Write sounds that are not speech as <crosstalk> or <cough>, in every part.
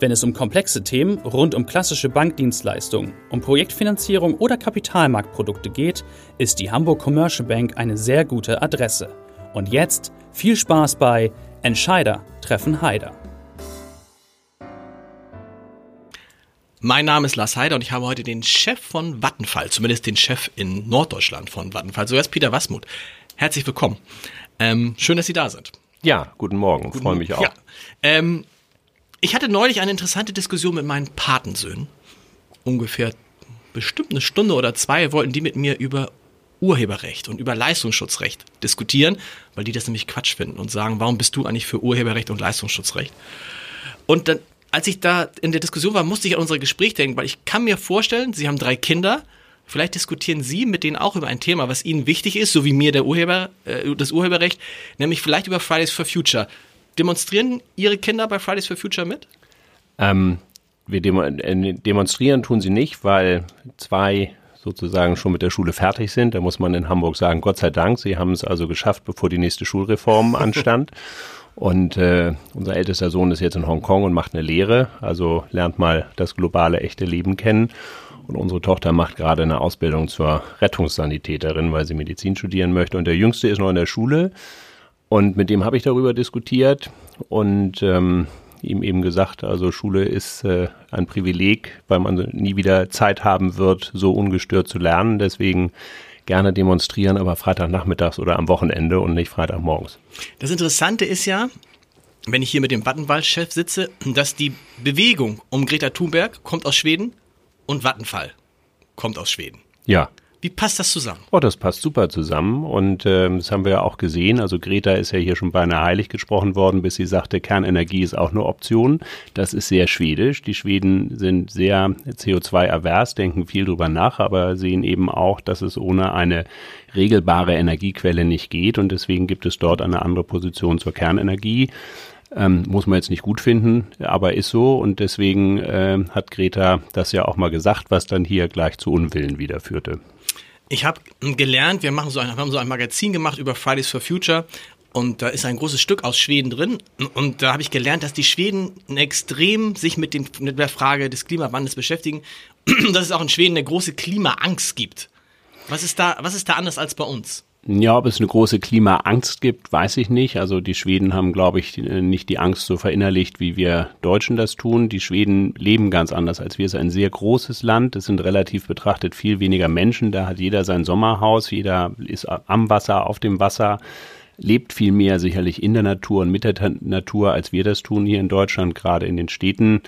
Wenn es um komplexe Themen rund um klassische Bankdienstleistungen, um Projektfinanzierung oder Kapitalmarktprodukte geht, ist die Hamburg Commercial Bank eine sehr gute Adresse. Und jetzt viel Spaß bei Entscheider treffen Heider. Mein Name ist Lars Heider und ich habe heute den Chef von Vattenfall, zumindest den Chef in Norddeutschland von Vattenfall, so ist Peter Wasmuth. Herzlich willkommen. Ähm, schön, dass Sie da sind. Ja, guten Morgen, freue mich auch. Ja. Ähm, ich hatte neulich eine interessante Diskussion mit meinen Patensöhnen. Ungefähr bestimmt eine Stunde oder zwei wollten die mit mir über Urheberrecht und über Leistungsschutzrecht diskutieren, weil die das nämlich Quatsch finden und sagen, warum bist du eigentlich für Urheberrecht und Leistungsschutzrecht? Und dann, als ich da in der Diskussion war, musste ich an unser Gespräch denken, weil ich kann mir vorstellen, sie haben drei Kinder, vielleicht diskutieren Sie mit denen auch über ein Thema, was Ihnen wichtig ist, so wie mir der Urheber, äh, das Urheberrecht, nämlich vielleicht über Fridays for Future. Demonstrieren Ihre Kinder bei Fridays for Future mit? Ähm, wir äh, demonstrieren tun sie nicht, weil zwei sozusagen schon mit der Schule fertig sind. Da muss man in Hamburg sagen, Gott sei Dank, sie haben es also geschafft, bevor die nächste Schulreform <laughs> anstand. Und äh, unser ältester Sohn ist jetzt in Hongkong und macht eine Lehre, also lernt mal das globale echte Leben kennen. Und unsere Tochter macht gerade eine Ausbildung zur Rettungssanitäterin, weil sie Medizin studieren möchte. Und der Jüngste ist noch in der Schule. Und mit dem habe ich darüber diskutiert und ähm, ihm eben gesagt, also Schule ist äh, ein Privileg, weil man nie wieder Zeit haben wird, so ungestört zu lernen. Deswegen gerne demonstrieren, aber Freitagnachmittags oder am Wochenende und nicht Freitagmorgens. Das Interessante ist ja, wenn ich hier mit dem Vattenfall-Chef sitze, dass die Bewegung um Greta Thunberg kommt aus Schweden und Vattenfall kommt aus Schweden. Ja. Wie passt das zusammen? Oh, das passt super zusammen und äh, das haben wir ja auch gesehen. Also Greta ist ja hier schon beinahe heilig gesprochen worden, bis sie sagte, Kernenergie ist auch eine Option. Das ist sehr schwedisch. Die Schweden sind sehr CO2-avers, denken viel drüber nach, aber sehen eben auch, dass es ohne eine regelbare Energiequelle nicht geht und deswegen gibt es dort eine andere Position zur Kernenergie. Ähm, muss man jetzt nicht gut finden, aber ist so und deswegen äh, hat Greta das ja auch mal gesagt, was dann hier gleich zu Unwillen wieder führte. Ich habe gelernt, wir machen so ein, haben so ein Magazin gemacht über Fridays for Future und da ist ein großes Stück aus Schweden drin. Und da habe ich gelernt, dass die Schweden extrem sich mit, den, mit der Frage des Klimawandels beschäftigen. <clears throat> dass es auch in Schweden eine große Klimaangst gibt. Was ist da, was ist da anders als bei uns? Ja, ob es eine große Klimaangst gibt, weiß ich nicht. Also die Schweden haben, glaube ich, nicht die Angst so verinnerlicht, wie wir Deutschen das tun. Die Schweden leben ganz anders als wir. Es ist ein sehr großes Land. Es sind relativ betrachtet viel weniger Menschen. Da hat jeder sein Sommerhaus, jeder ist am Wasser, auf dem Wasser lebt viel mehr sicherlich in der Natur und mit der Natur, als wir das tun hier in Deutschland, gerade in den Städten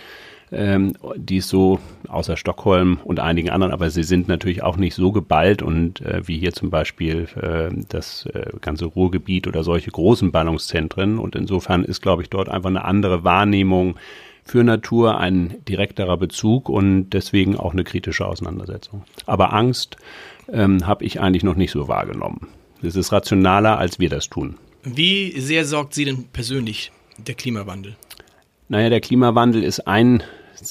ähm, die ist so außer Stockholm und einigen anderen, aber sie sind natürlich auch nicht so geballt und äh, wie hier zum Beispiel äh, das äh, ganze Ruhrgebiet oder solche großen Ballungszentren. Und insofern ist, glaube ich, dort einfach eine andere Wahrnehmung für Natur, ein direkterer Bezug und deswegen auch eine kritische Auseinandersetzung. Aber Angst ähm, habe ich eigentlich noch nicht so wahrgenommen. Es ist rationaler, als wir das tun. Wie sehr sorgt Sie denn persönlich der Klimawandel? Naja, der Klimawandel ist ein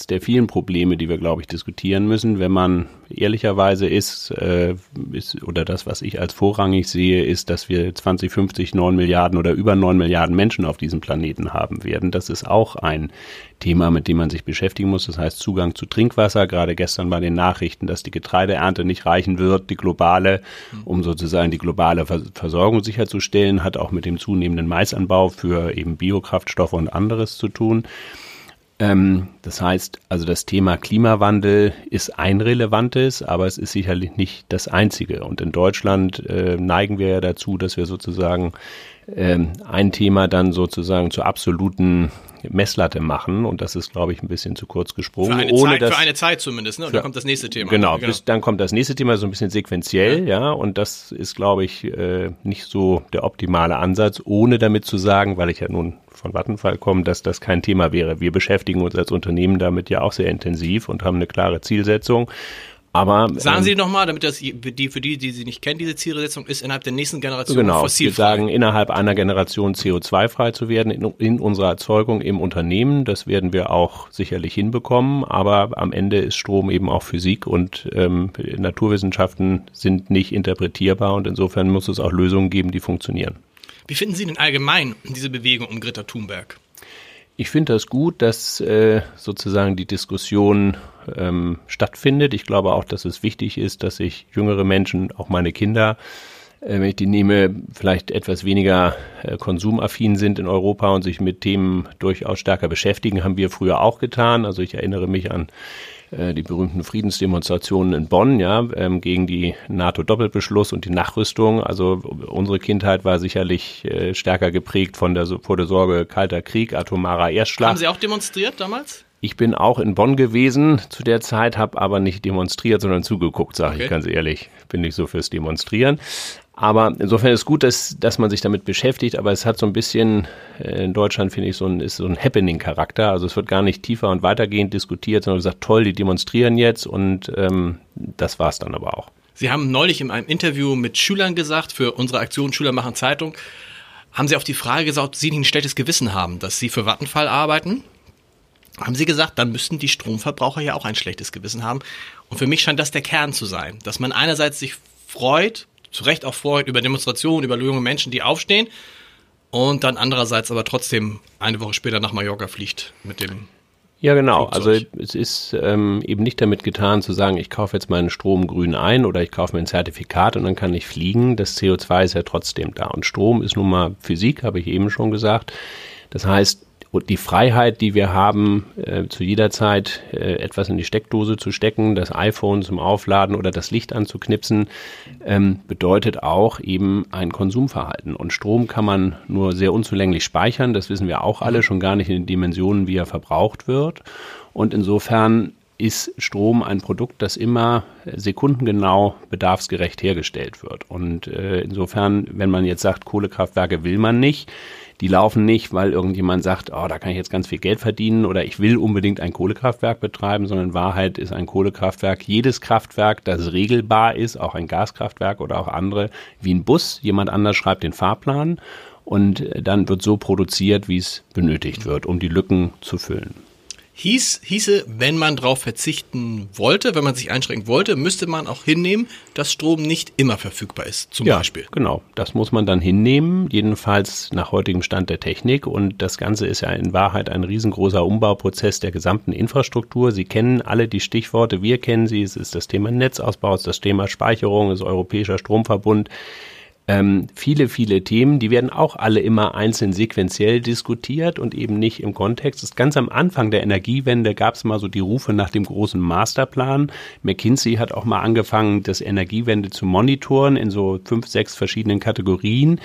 der vielen Probleme, die wir, glaube ich, diskutieren müssen. Wenn man ehrlicherweise ist, äh, ist, oder das, was ich als vorrangig sehe, ist, dass wir 2050 neun Milliarden oder über neun Milliarden Menschen auf diesem Planeten haben werden. Das ist auch ein Thema, mit dem man sich beschäftigen muss. Das heißt Zugang zu Trinkwasser. Gerade gestern bei den Nachrichten, dass die Getreideernte nicht reichen wird, die globale, um sozusagen die globale Versorgung sicherzustellen, hat auch mit dem zunehmenden Maisanbau für eben Biokraftstoffe und anderes zu tun. Ähm, das heißt, also das Thema Klimawandel ist ein relevantes, aber es ist sicherlich nicht das einzige. Und in Deutschland äh, neigen wir ja dazu, dass wir sozusagen ähm, ein Thema dann sozusagen zur absoluten Messlatte machen und das ist, glaube ich, ein bisschen zu kurz gesprungen. Für eine, ohne Zeit, dass, für eine Zeit zumindest, ne? Und dann kommt das nächste Thema. Genau, Bis, dann kommt das nächste Thema so ein bisschen sequenziell, ja, ja und das ist, glaube ich, äh, nicht so der optimale Ansatz, ohne damit zu sagen, weil ich ja nun von Vattenfall komme, dass das kein Thema wäre. Wir beschäftigen uns als Unternehmen damit ja auch sehr intensiv und haben eine klare Zielsetzung. Aber sagen ähm, Sie nochmal, damit das die für die, die Sie nicht kennen, diese Zielsetzung ist innerhalb der nächsten Generation genau, fossilfrei. Wir sagen innerhalb einer Generation CO2-frei zu werden in, in, unserer Erzeugung im Unternehmen. Das werden wir auch sicherlich hinbekommen. Aber am Ende ist Strom eben auch Physik und ähm, Naturwissenschaften sind nicht interpretierbar und insofern muss es auch Lösungen geben, die funktionieren. Wie finden Sie denn allgemein diese Bewegung um Greta Thunberg? Ich finde das gut, dass äh, sozusagen die Diskussion ähm, stattfindet. Ich glaube auch, dass es wichtig ist, dass sich jüngere Menschen, auch meine Kinder, äh, wenn ich die nehme, vielleicht etwas weniger äh, konsumaffin sind in Europa und sich mit Themen durchaus stärker beschäftigen, haben wir früher auch getan. Also ich erinnere mich an äh, die berühmten Friedensdemonstrationen in Bonn, ja, ähm, gegen die NATO-Doppelbeschluss und die Nachrüstung. Also unsere Kindheit war sicherlich äh, stärker geprägt von der, vor der Sorge Kalter Krieg, atomarer Erstschlag. Haben Sie auch demonstriert damals? Ich bin auch in Bonn gewesen zu der Zeit, habe aber nicht demonstriert, sondern zugeguckt, sage Okay. ich ganz ehrlich. Bin nicht so fürs Demonstrieren. Aber insofern ist gut, dass, dass man sich damit beschäftigt, aber es hat so ein bisschen, äh, in Deutschland finde ich, so ein, ist so ein Happening-Charakter. Also es wird gar nicht tiefer und weitergehend diskutiert, sondern gesagt, toll, die demonstrieren jetzt und ähm, das war's dann aber auch. Sie haben neulich in einem Interview mit Schülern gesagt, für unsere Aktion Schüler machen Zeitung, haben Sie auf die Frage gesagt, ob Sie nicht ein schlechtes Gewissen haben, dass Sie für Vattenfall arbeiten. Haben Sie gesagt, dann müssten die Stromverbraucher ja auch ein schlechtes Gewissen haben. Und für mich scheint das der Kern zu sein, dass man einerseits sich freut, zu Recht auch freut über Demonstrationen, über junge Menschen, die aufstehen und dann andererseits aber trotzdem eine Woche später nach Mallorca fliegt mit dem Ja, genau. Flugzeug. Also es ist ähm, eben nicht damit getan zu sagen, ich kaufe jetzt meinen Strom grün ein oder ich kaufe mir ein Zertifikat und dann kann ich fliegen. Das CO2 ist ja trotzdem da. Und Strom ist nun mal Physik, habe ich eben schon gesagt. Das heißt, die Freiheit, die wir haben, äh, zu jeder Zeit äh, etwas in die Steckdose zu stecken, das iPhone zum Aufladen oder das Licht anzuknipsen, ähm, bedeutet auch eben ein Konsumverhalten. Und Strom kann man nur sehr unzulänglich speichern, das wissen wir auch alle, schon gar nicht in den Dimensionen, wie er verbraucht wird. Und insofern ist Strom ein Produkt, das immer sekundengenau bedarfsgerecht hergestellt wird. Und äh, insofern, wenn man jetzt sagt, Kohlekraftwerke will man nicht, die laufen nicht, weil irgendjemand sagt, oh, da kann ich jetzt ganz viel Geld verdienen oder ich will unbedingt ein Kohlekraftwerk betreiben, sondern in Wahrheit ist ein Kohlekraftwerk jedes Kraftwerk, das regelbar ist, auch ein Gaskraftwerk oder auch andere, wie ein Bus. Jemand anders schreibt den Fahrplan und dann wird so produziert, wie es benötigt wird, um die Lücken zu füllen. Hieß, hieße, wenn man darauf verzichten wollte, wenn man sich einschränken wollte, müsste man auch hinnehmen, dass Strom nicht immer verfügbar ist, zum ja, Beispiel. Genau, das muss man dann hinnehmen, jedenfalls nach heutigem Stand der Technik. Und das Ganze ist ja in Wahrheit ein riesengroßer Umbauprozess der gesamten Infrastruktur. Sie kennen alle die Stichworte, wir kennen sie. Es ist das Thema Netzausbau, es ist das Thema Speicherung, es ist Europäischer Stromverbund. Ähm, viele, viele Themen, die werden auch alle immer einzeln sequenziell diskutiert und eben nicht im Kontext. Das ist ganz am Anfang der Energiewende gab es mal so die Rufe nach dem großen Masterplan. McKinsey hat auch mal angefangen, das Energiewende zu monitoren in so fünf, sechs verschiedenen Kategorien.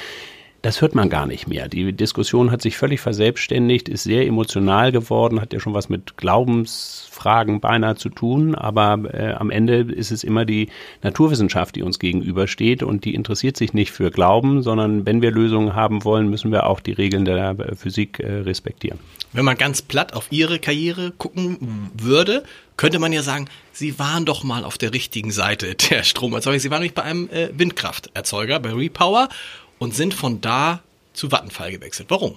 Das hört man gar nicht mehr. Die Diskussion hat sich völlig verselbstständigt, ist sehr emotional geworden, hat ja schon was mit Glaubensfragen beinahe zu tun, aber äh, am Ende ist es immer die Naturwissenschaft, die uns gegenübersteht und die interessiert sich nicht für Glauben, sondern wenn wir Lösungen haben wollen, müssen wir auch die Regeln der äh, Physik äh, respektieren. Wenn man ganz platt auf Ihre Karriere gucken würde, könnte man ja sagen, Sie waren doch mal auf der richtigen Seite der Stromerzeuger. Sie waren nämlich bei einem äh, Windkrafterzeuger, bei Repower und sind von da zu Vattenfall gewechselt. Warum?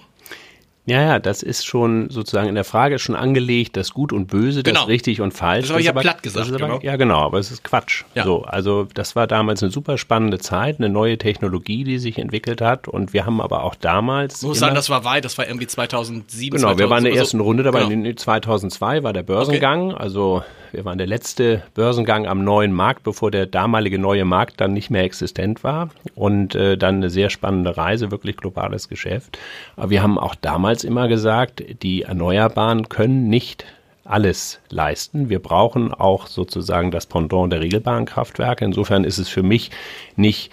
Ja, ja, das ist schon sozusagen in der Frage schon angelegt, das Gut und Böse, Genau. das richtig und falsch. Das habe ich ja platt gesagt, aber, genau. Ja, genau, aber es ist Quatsch. Ja. So, also das war damals eine super spannende Zeit, eine neue Technologie, die sich entwickelt hat und wir haben aber auch damals Ich muss sagen, das war weit, das war irgendwie 2007. Genau, wir waren in der 2000, ersten Runde dabei. Genau. In 2002 war der Börsengang. Also wir waren der letzte Börsengang am neuen Markt, bevor der damalige neue Markt dann nicht mehr existent war. Und äh, dann eine sehr spannende Reise, wirklich globales Geschäft. Aber wir haben auch damals immer gesagt, die Erneuerbaren können nicht alles leisten. Wir brauchen auch sozusagen das Pendant der regelbaren Kraftwerke. Insofern ist es für mich nicht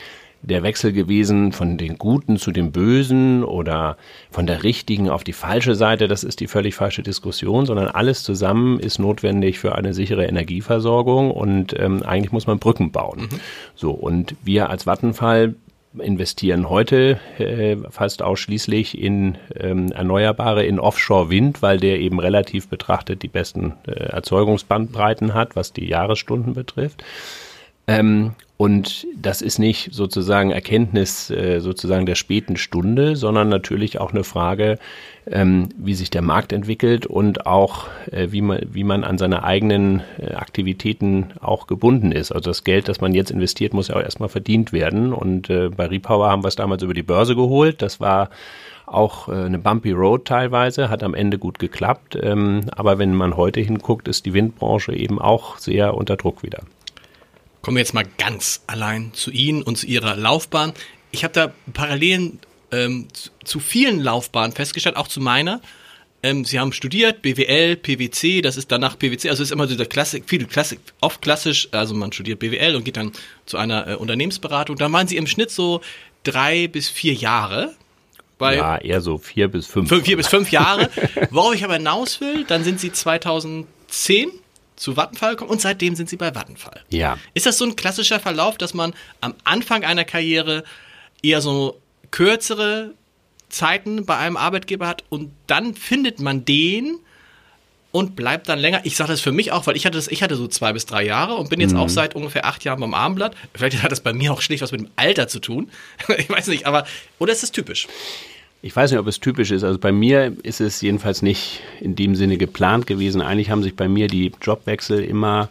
der Wechsel gewesen von den Guten zu den Bösen oder von der richtigen auf die falsche Seite. Das ist die völlig falsche Diskussion, sondern alles zusammen ist notwendig für eine sichere Energieversorgung und ähm, eigentlich muss man Brücken bauen. Mhm. So, und wir als Vattenfall investieren heute äh, fast ausschließlich in ähm, Erneuerbare, in Offshore-Wind, weil der eben relativ betrachtet die besten äh, Erzeugungsbandbreiten hat, was die Jahresstunden betrifft. Ähm, und das ist nicht sozusagen Erkenntnis äh, sozusagen der späten Stunde, sondern natürlich auch eine Frage, ähm, wie sich der Markt entwickelt und auch äh, wie, man, wie man an seine eigenen äh, Aktivitäten auch gebunden ist. Also das Geld, das man jetzt investiert, muss ja auch erstmal verdient werden. Und äh, bei Repower haben wir es damals über die Börse geholt. Das war auch äh, eine bumpy Road teilweise, hat am Ende gut geklappt. Ähm, aber wenn man heute hinguckt, ist die Windbranche eben auch sehr unter Druck wieder. Kommen wir jetzt mal ganz allein zu Ihnen und zu Ihrer Laufbahn. Ich habe da Parallelen ähm, zu, vielen Laufbahnen festgestellt, auch zu meiner. Ähm, Sie haben studiert, BWL, PwC, das ist danach PwC, also ist immer so der Klassik, viel Klassik, oft klassisch, also man studiert BWL und geht dann zu einer äh, Unternehmensberatung. Da waren Sie im Schnitt so drei bis vier Jahre. Bei ja, eher so vier bis fünf. Vier bis fünf Jahre. Worauf ich aber hinaus will, dann sind Sie 2010 zu Vattenfall kommen und seitdem sind sie bei Vattenfall. Ja. Ist das so ein klassischer Verlauf, dass man am Anfang einer Karriere eher so kürzere Zeiten bei einem Arbeitgeber hat und dann findet man den und bleibt dann länger. Ich sage das für mich auch, weil ich hatte das, ich hatte so zwei bis drei Jahre und bin jetzt mhm. auch seit ungefähr acht Jahren beim Armblatt. Vielleicht hat das bei mir auch schlicht was mit dem Alter zu tun. <laughs> ich weiß nicht, aber oder ist das typisch? Ich weiß nicht, ob es typisch ist. Also bei mir ist es jedenfalls nicht in dem Sinne geplant gewesen. Eigentlich haben sich bei mir die Jobwechsel immer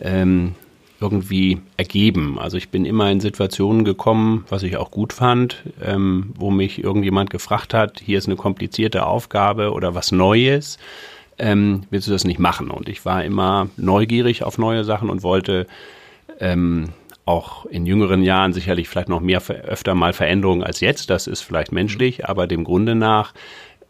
ähm, irgendwie ergeben. Also ich bin immer in Situationen gekommen, was ich auch gut fand, ähm, wo mich irgendjemand gefragt hat, hier ist eine komplizierte Aufgabe oder was Neues. Ähm, willst du das nicht machen? Und ich war immer neugierig auf neue Sachen und wollte ähm, auch in jüngeren Jahren sicherlich vielleicht noch mehr öfter mal Veränderungen als jetzt. Das ist vielleicht menschlich, aber dem Grunde nach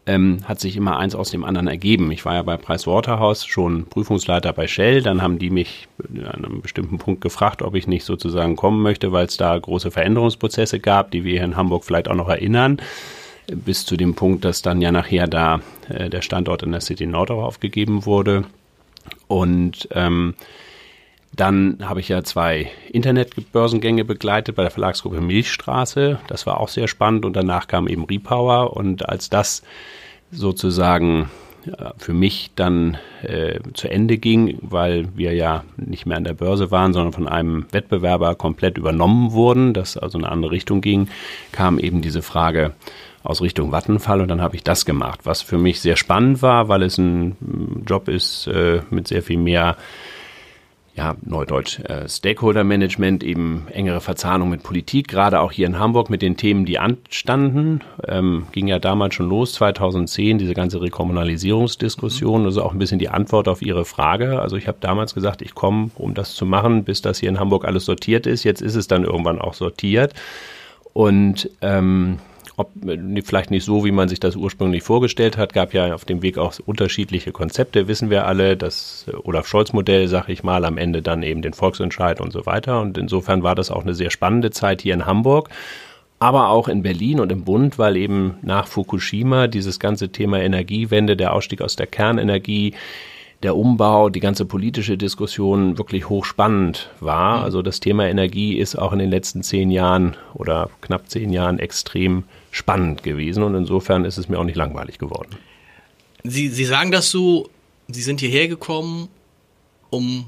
ähm, hat sich immer eins aus dem anderen ergeben. Ich war ja bei Pricewaterhouse schon Prüfungsleiter bei Shell. Dann haben die mich an einem bestimmten Punkt gefragt, ob ich nicht sozusagen kommen möchte, weil es da große Veränderungsprozesse gab, die wir hier in Hamburg vielleicht auch noch erinnern. Bis zu dem Punkt, dass dann ja nachher da äh, der Standort in der City Nord auch aufgegeben wurde. Und ähm, dann habe ich ja zwei Internetbörsengänge begleitet bei der Verlagsgruppe Milchstraße. Das war auch sehr spannend. Und danach kam eben Repower. Und als das sozusagen äh, für mich dann äh, zu Ende ging, weil wir ja nicht mehr an der Börse waren, sondern von einem Wettbewerber komplett übernommen wurden, das also in eine andere Richtung ging, kam eben diese Frage aus Richtung Vattenfall. Und dann habe ich das gemacht, was für mich sehr spannend war, weil es ein Job ist äh, mit sehr viel mehr ja, Neudeutsch, äh, Stakeholder Management, eben engere Verzahnung mit Politik, gerade auch hier in Hamburg mit den Themen, die anstanden. Ähm, ging ja damals schon los, 2010, diese ganze Rekommunalisierungsdiskussion, also auch ein bisschen die Antwort auf Ihre Frage. Also ich habe damals gesagt, ich komme, um das zu machen, bis das hier in Hamburg alles sortiert ist. Jetzt ist es dann irgendwann auch sortiert. Und ähm, ob vielleicht nicht so, wie man sich das ursprünglich vorgestellt hat, gab ja auf dem Weg auch unterschiedliche Konzepte, wissen wir alle. Das Olaf Scholz-Modell, sag ich mal, am Ende dann eben den Volksentscheid und so weiter. Und insofern war das auch eine sehr spannende Zeit hier in Hamburg aber auch in Berlin und im Bund, weil eben nach Fukushima dieses ganze Thema Energiewende, der Ausstieg aus der Kernenergie, der Umbau, die ganze politische Diskussion wirklich hochspannend war. Mhm. Also das Thema Energie ist auch in den letzten zehn Jahren oder knapp zehn Jahren extrem spannend gewesen und insofern ist es mir auch nicht langweilig geworden. Sie, Sie sagen das so, Sie sind hierher gekommen, um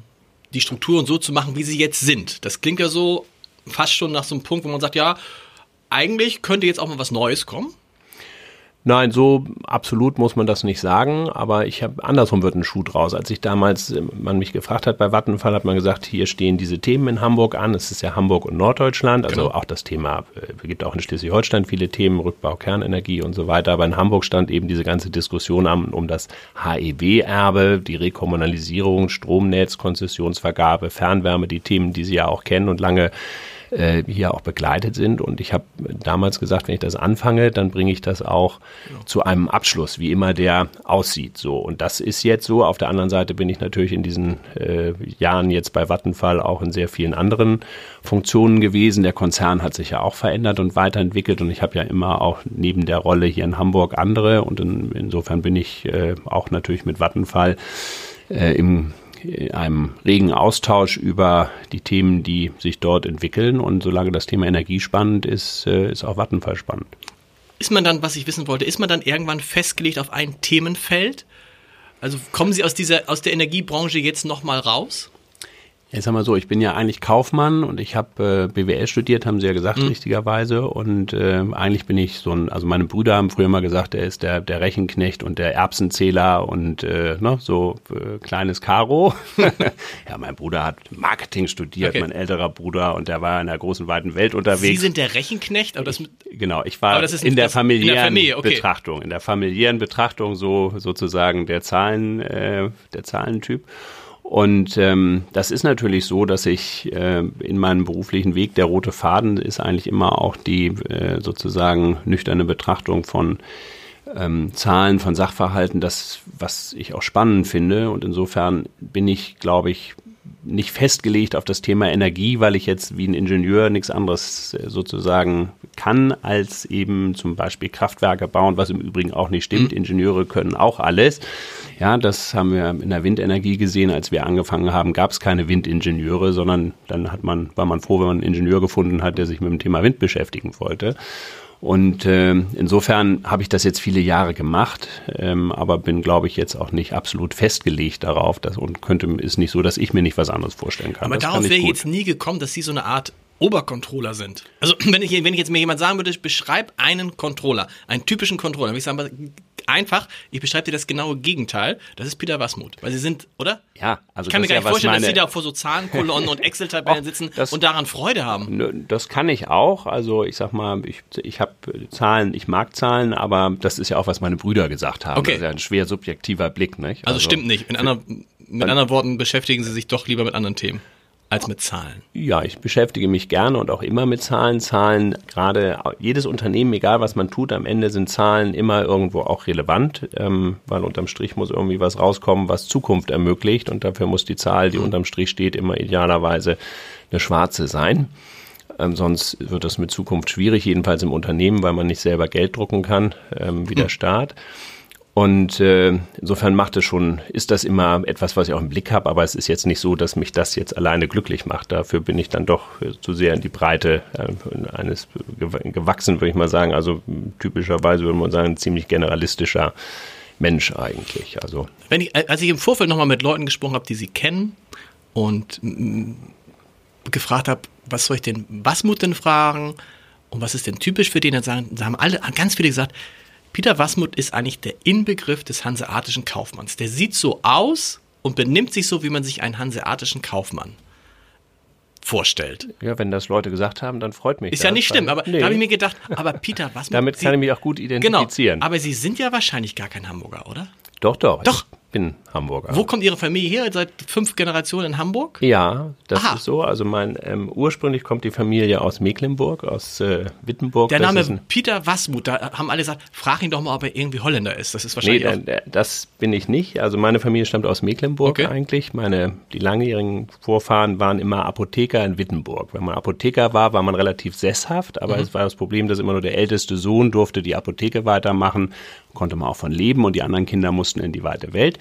die Strukturen so zu machen, wie sie jetzt sind. Das klingt ja so fast schon nach so einem Punkt, wo man sagt, ja, eigentlich könnte jetzt auch mal was Neues kommen. Nein, so absolut muss man das nicht sagen, aber ich habe andersrum wird ein Schuh draus. Als ich damals äh, man mich gefragt hat bei Vattenfall, hat man gesagt, hier stehen diese Themen in Hamburg an. Es ist ja Hamburg und Norddeutschland, also genau. auch das Thema, äh, gibt auch in Schleswig-Holstein viele Themen, Rückbau, Kernenergie und so weiter. Aber in Hamburg stand eben diese ganze Diskussion an, um das HEW-Erbe, die Rekommunalisierung, Stromnetz, Konzessionsvergabe, Fernwärme, die Themen, die Sie ja auch kennen und lange äh, hier auch begleitet sind. Und ich habe damals gesagt, wenn ich das anfange, dann bringe ich das auch zu einem Abschluss, wie immer der aussieht. So und das ist jetzt so. Auf der anderen Seite bin ich natürlich in diesen äh, Jahren jetzt bei Vattenfall auch in sehr vielen anderen Funktionen gewesen. Der Konzern hat sich ja auch verändert und weiterentwickelt und ich habe ja immer auch neben der Rolle hier in Hamburg andere und in, insofern bin ich äh, auch natürlich mit Vattenfall äh, im in einem regen Austausch über die Themen, die sich dort entwickeln. Und solange das Thema Energie spannend ist, äh, ist auch Vattenfall spannend. Ist man dann, was ich wissen wollte, ist man dann irgendwann festgelegt auf ein Themenfeld? Also kommen Sie aus dieser, aus der Energiebranche jetzt nochmal raus? Ich sag mal so, ich bin ja eigentlich Kaufmann und ich habe äh, BWL studiert, haben Sie ja gesagt, mhm. richtigerweise. Und äh, eigentlich bin ich so ein, also meine Brüder haben früher mal gesagt, er ist der, der Rechenknecht und der Erbsenzähler und äh, ne, so äh, kleines Karo. <laughs> ja, mein Bruder hat Marketing studiert, okay. mein älterer Bruder, und der war in der großen, weiten Welt unterwegs. Sie sind der Rechenknecht? Aber das ich, genau, ich war in, der familiären in der Familie, okay. Betrachtung, in der familiären Betrachtung so sozusagen der Zahlen, äh, der Zahlentyp. Und ähm, das ist natürlich so, dass ich äh, in meinem beruflichen Weg, der rote Faden ist eigentlich immer auch die äh, sozusagen nüchterne Betrachtung von ähm, Zahlen, von Sachverhalten, das, was ich auch spannend finde. Und insofern bin ich, glaube ich, nicht festgelegt auf das Thema Energie, weil ich jetzt wie ein Ingenieur nichts anderes äh, sozusagen kann, als eben zum Beispiel Kraftwerke bauen, was im Übrigen auch nicht stimmt. Mhm. Ingenieure können auch alles. Ja, das haben wir in der Windenergie gesehen. Als wir angefangen haben, gab es keine Windingenieure, sondern dann hat man, war man froh, wenn man einen Ingenieur gefunden hat, der sich mit dem Thema Wind beschäftigen wollte. Und äh, insofern habe ich das jetzt viele Jahre gemacht, ähm, aber bin, glaube ich, jetzt auch nicht absolut festgelegt darauf. Dass, und könnte ist nicht so, dass ich mir nicht was anderes vorstellen kann. Aber das darauf wäre jetzt nie gekommen, dass Sie so eine Art Obercontroller sind. Also <clears throat> wenn ich, wenn ich jetzt mir jemand sagen würde, beschreib einen Controller, einen typischen Controller, würde ich sagen, einfach, ich beschreibe dir das genaue Gegenteil. Das ist Peter Wasmuth. Weil sie sind, oder? Ja, also ich kann mir gar nicht ja, vorstellen, dass sie da vor so Zahlenkolonnen und <laughs> Excel-Tabellen sitzen das, und daran Freude haben. Das kann ich auch. Also ich sag mal, ich, ich habe Zahlen, ich mag Zahlen, aber das ist ja auch, was meine Brüder gesagt haben. Okay. Das ist ja ein schwer subjektiver Blick, nicht? Also, also stimmt nicht. Mit, anderen, mit anderen Worten beschäftigen sie sich doch lieber mit anderen Themen als mit Zahlen? Ja, ich beschäftige mich gerne und auch immer mit Zahlen. Zahlen, gerade jedes Unternehmen, egal was man tut, am Ende sind Zahlen immer irgendwo auch relevant, ähm, weil unterm Strich muss irgendwie was rauskommen, was Zukunft ermöglicht und dafür muss die Zahl, die mhm. unterm Strich steht, immer idealerweise eine schwarze sein. Ähm, sonst wird das mit Zukunft schwierig, jedenfalls im Unternehmen, weil man nicht selber Geld drucken kann, ähm, wie der hm. Staat. Und äh, insofern macht es schon, ist das immer etwas, was ich auch im Blick habe, aber es ist jetzt nicht so, dass mich das jetzt alleine glücklich macht. Dafür bin ich dann doch äh, zu sehr in die Breite äh, eines gewachsen, würde ich mal sagen. Also typischerweise würde man sagen, ein ziemlich generalistischer Mensch eigentlich. Also wenn ich, als ich im Vorfeld nochmal mit Leuten gesprochen habe, die sie kennen und gefragt habe, was soll ich denn, was muss denn fragen und was ist denn typisch für den, dann sagen, haben alle ganz viele gesagt, Peter Wasmuth ist eigentlich der Inbegriff des hanseatischen Kaufmanns. Der sieht so aus und benimmt sich so, wie man sich einen hanseatischen Kaufmann vorstellt. Ja, wenn das Leute gesagt haben, dann freut mich Ist das, ja nicht schlimm, aber nee. da habe ich mir gedacht, aber Peter <laughs> Wasmuth... Damit kann Sie, ich mich auch gut genau, identifizieren. Genau, aber Sie sind ja wahrscheinlich gar kein Hamburger, oder? Doch, doch. Doch bin Hamburger. Wo kommt Ihre Familie her? Seit fünf Generationen in Hamburg? Ja, das Aha. ist so. Also mein ähm, ursprünglich kommt die Familie aus Mecklenburg, aus äh, Wittenburg. Der Name Peter Wasmuth, da haben alle gesagt, frag ihn doch mal, ob er irgendwie Holländer ist. Das ist wahrscheinlich. Nee, auch das bin ich nicht. Also meine Familie stammt aus Mecklenburg okay. eigentlich. Meine die langjährigen Vorfahren waren immer Apotheker in Wittenburg. Wenn man Apotheker war, war man relativ sesshaft, aber mhm. es war das Problem, dass immer nur der älteste Sohn durfte die Apotheke weitermachen, konnte man auch von leben und die anderen Kinder mussten in die weite Welt.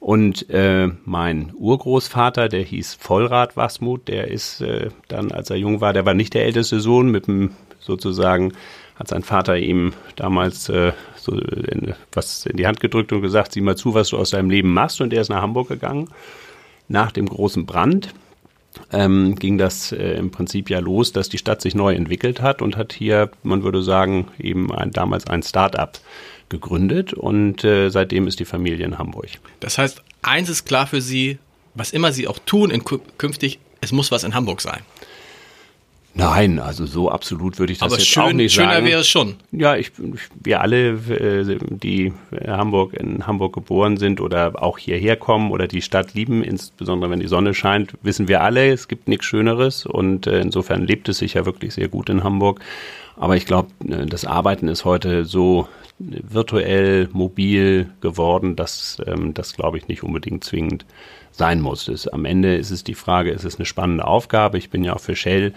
Und äh, mein Urgroßvater, der hieß Vollrad Wasmut, der ist äh, dann, als er jung war, der war nicht der älteste Sohn, mit dem sozusagen hat sein Vater ihm damals äh, so in, was in die Hand gedrückt und gesagt, sieh mal zu, was du aus deinem Leben machst. Und er ist nach Hamburg gegangen. Nach dem großen Brand ähm, ging das äh, im Prinzip ja los, dass die Stadt sich neu entwickelt hat und hat hier, man würde sagen, eben ein, damals ein Start-up gegründet und äh, seitdem ist die Familie in Hamburg. Das heißt, eins ist klar für Sie, was immer Sie auch tun in künftig, es muss was in Hamburg sein. Nein, also so absolut würde ich das Aber jetzt schön, auch nicht schöner sagen. wäre es schon. Ja, ich, wir alle, äh, die Hamburg in Hamburg geboren sind oder auch hierher kommen oder die Stadt lieben, insbesondere wenn die Sonne scheint, wissen wir alle, es gibt nichts Schöneres und äh, insofern lebt es sich ja wirklich sehr gut in Hamburg. Aber ich glaube, äh, das Arbeiten ist heute so virtuell, mobil geworden, dass ähm, das, glaube ich, nicht unbedingt zwingend sein muss. Es, am Ende ist es die Frage, ist es eine spannende Aufgabe? Ich bin ja auch für Shell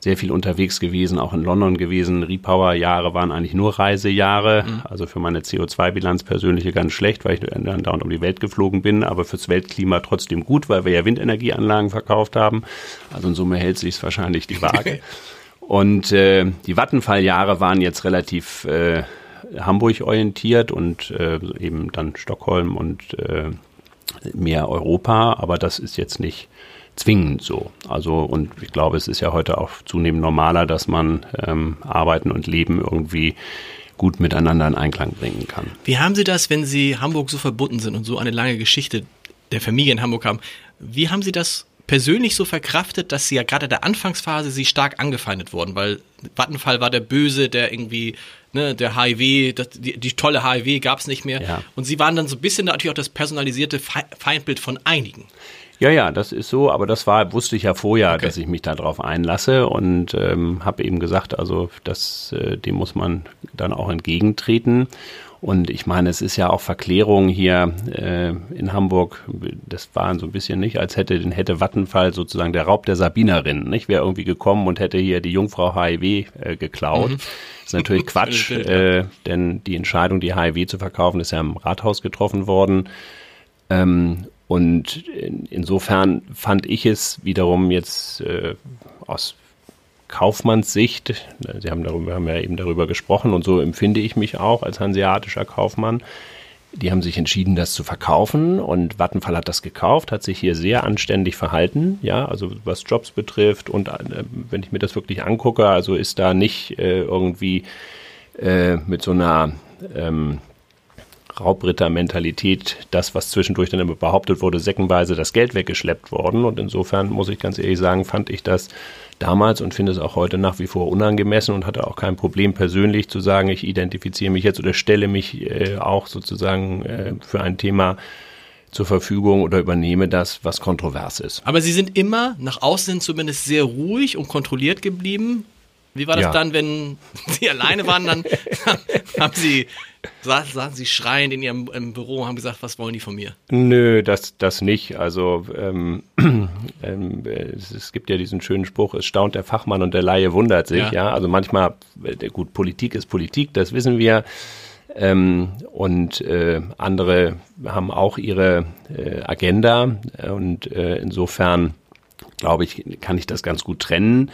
sehr viel unterwegs gewesen, auch in London gewesen. Repower-Jahre waren eigentlich nur Reisejahre. Mhm. Also für meine CO2-Bilanz persönliche ganz schlecht, weil ich dann dauernd um die Welt geflogen bin, aber fürs Weltklima trotzdem gut, weil wir ja Windenergieanlagen verkauft haben. Also in Summe hält sich wahrscheinlich die Waage. <laughs> Und äh, die Vattenfall-Jahre waren jetzt relativ äh, Hamburg orientiert und äh, eben dann Stockholm und äh, mehr Europa, aber das ist jetzt nicht zwingend so. Also und ich glaube, es ist ja heute auch zunehmend normaler, dass man ähm, Arbeiten und Leben irgendwie gut miteinander in Einklang bringen kann. Wie haben Sie das, wenn Sie Hamburg so verbunden sind und so eine lange Geschichte der Familie in Hamburg haben? Wie haben Sie das persönlich so verkraftet, dass Sie ja gerade in der Anfangsphase Sie stark angefeindet wurden? Weil Vattenfall war der Böse, der irgendwie ne, der HIV, das, die, die, tolle HIV gab es nicht mehr. Ja. Und sie waren dann so ein bisschen natürlich auch das personalisierte Feindbild von einigen. Ja, ja, das ist so, aber das war, wusste ich ja vorher, okay. dass ich mich darauf einlasse und ähm, habe eben gesagt, also das, äh, dem muss man dann auch entgegentreten. Und ich meine, es ist ja auch Verklärung hier äh, in Hamburg. Das war so ein bisschen nicht, als hätte den hätte Vattenfall sozusagen der Raub der Sabinerin, nicht? Wäre irgendwie gekommen und hätte hier die Jungfrau HIV äh, geklaut. Mhm. Das ist natürlich <laughs> Quatsch, äh, denn die Entscheidung, die HIV zu verkaufen, ist ja im Rathaus getroffen worden. Ähm, und in, insofern fand ich es wiederum jetzt äh, aus Kaufmannssicht, Sie haben darüber, haben ja eben darüber gesprochen und so empfinde ich mich auch als hanseatischer Kaufmann. Die haben sich entschieden, das zu verkaufen und Vattenfall hat das gekauft, hat sich hier sehr anständig verhalten, ja, also was Jobs betrifft und äh, wenn ich mir das wirklich angucke, also ist da nicht äh, irgendwie äh, mit so einer ähm, Raubritter-Mentalität das, was zwischendurch dann immer behauptet wurde, säckenweise das Geld weggeschleppt worden. Und insofern muss ich ganz ehrlich sagen, fand ich das damals und finde es auch heute nach wie vor unangemessen und hatte auch kein Problem persönlich zu sagen, ich identifiziere mich jetzt oder stelle mich äh, auch sozusagen äh, für ein Thema zur Verfügung oder übernehme das, was kontrovers ist. Aber Sie sind immer nach außen zumindest sehr ruhig und kontrolliert geblieben. Wie war das ja. dann, wenn <laughs> Sie alleine waren? Dann <laughs> haben Sie saßen Sie schreiend in Ihrem Büro und haben gesagt, was wollen die von mir? Nö, das, das nicht. Also ähm, <clears throat> ähm, es, es, gibt ja diesen schönen Spruch, es staunt der Fachmann und der Laie wundert sich. Ja, ja? also manchmal, äh, gut, Politik ist Politik, das wissen wir. Ähm, und äh, andere haben auch ihre äh, Agenda und äh, insofern glaube ich, kann ich das ganz gut trennen.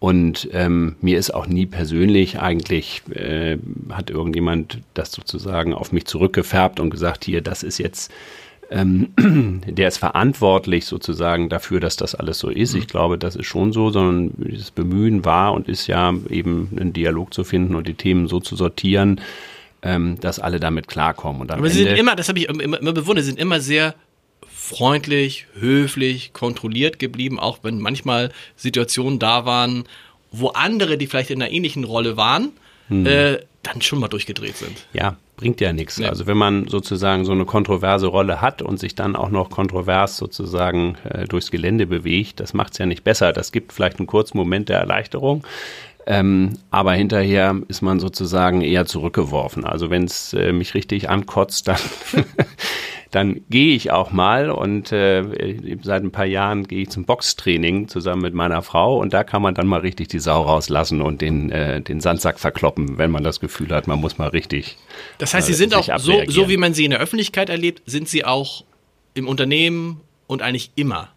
Und ähm, mir ist auch nie persönlich eigentlich, äh, hat irgendjemand das sozusagen auf mich zurückgefärbt und gesagt, hier, das ist jetzt, ähm, <clears throat> der ist verantwortlich sozusagen dafür, dass das alles so ist. Ich mhm. glaube, das ist schon so, sondern das Bemühen war und ist ja eben einen Dialog zu finden und die Themen so zu sortieren, ähm, dass alle damit klarkommen. Und Aber sie sind immer, das habe ich immer, immer bewundert, sind immer sehr freundlich, höflich, kontrolliert geblieben, auch wenn manchmal Situationen da waren, wo andere, die vielleicht in einer ähnlichen Rolle waren, hm. äh, dann schon mal durchgedreht sind. Ja, bringt ja nichts. Nee. Also wenn man sozusagen so eine kontroverse Rolle hat und sich dann auch noch kontrovers sozusagen äh, durchs Gelände bewegt, das macht es ja nicht besser. Das gibt vielleicht einen kurzen Moment der Erleichterung. Ähm, aber hinterher ist man sozusagen eher zurückgeworfen. Also wenn es äh, mich richtig ankotzt, dann <laughs> dann gehe ich auch mal und äh, seit ein paar Jahren gehe ich zum Boxtraining zusammen mit meiner Frau und da kann man dann mal richtig die Sau rauslassen und den, äh, den Sandsack verkloppen, wenn man das Gefühl hat, man muss mal richtig. Das heißt, Sie äh, sind auch so, so, wie man Sie in der Öffentlichkeit erlebt, sind Sie auch im Unternehmen und eigentlich immer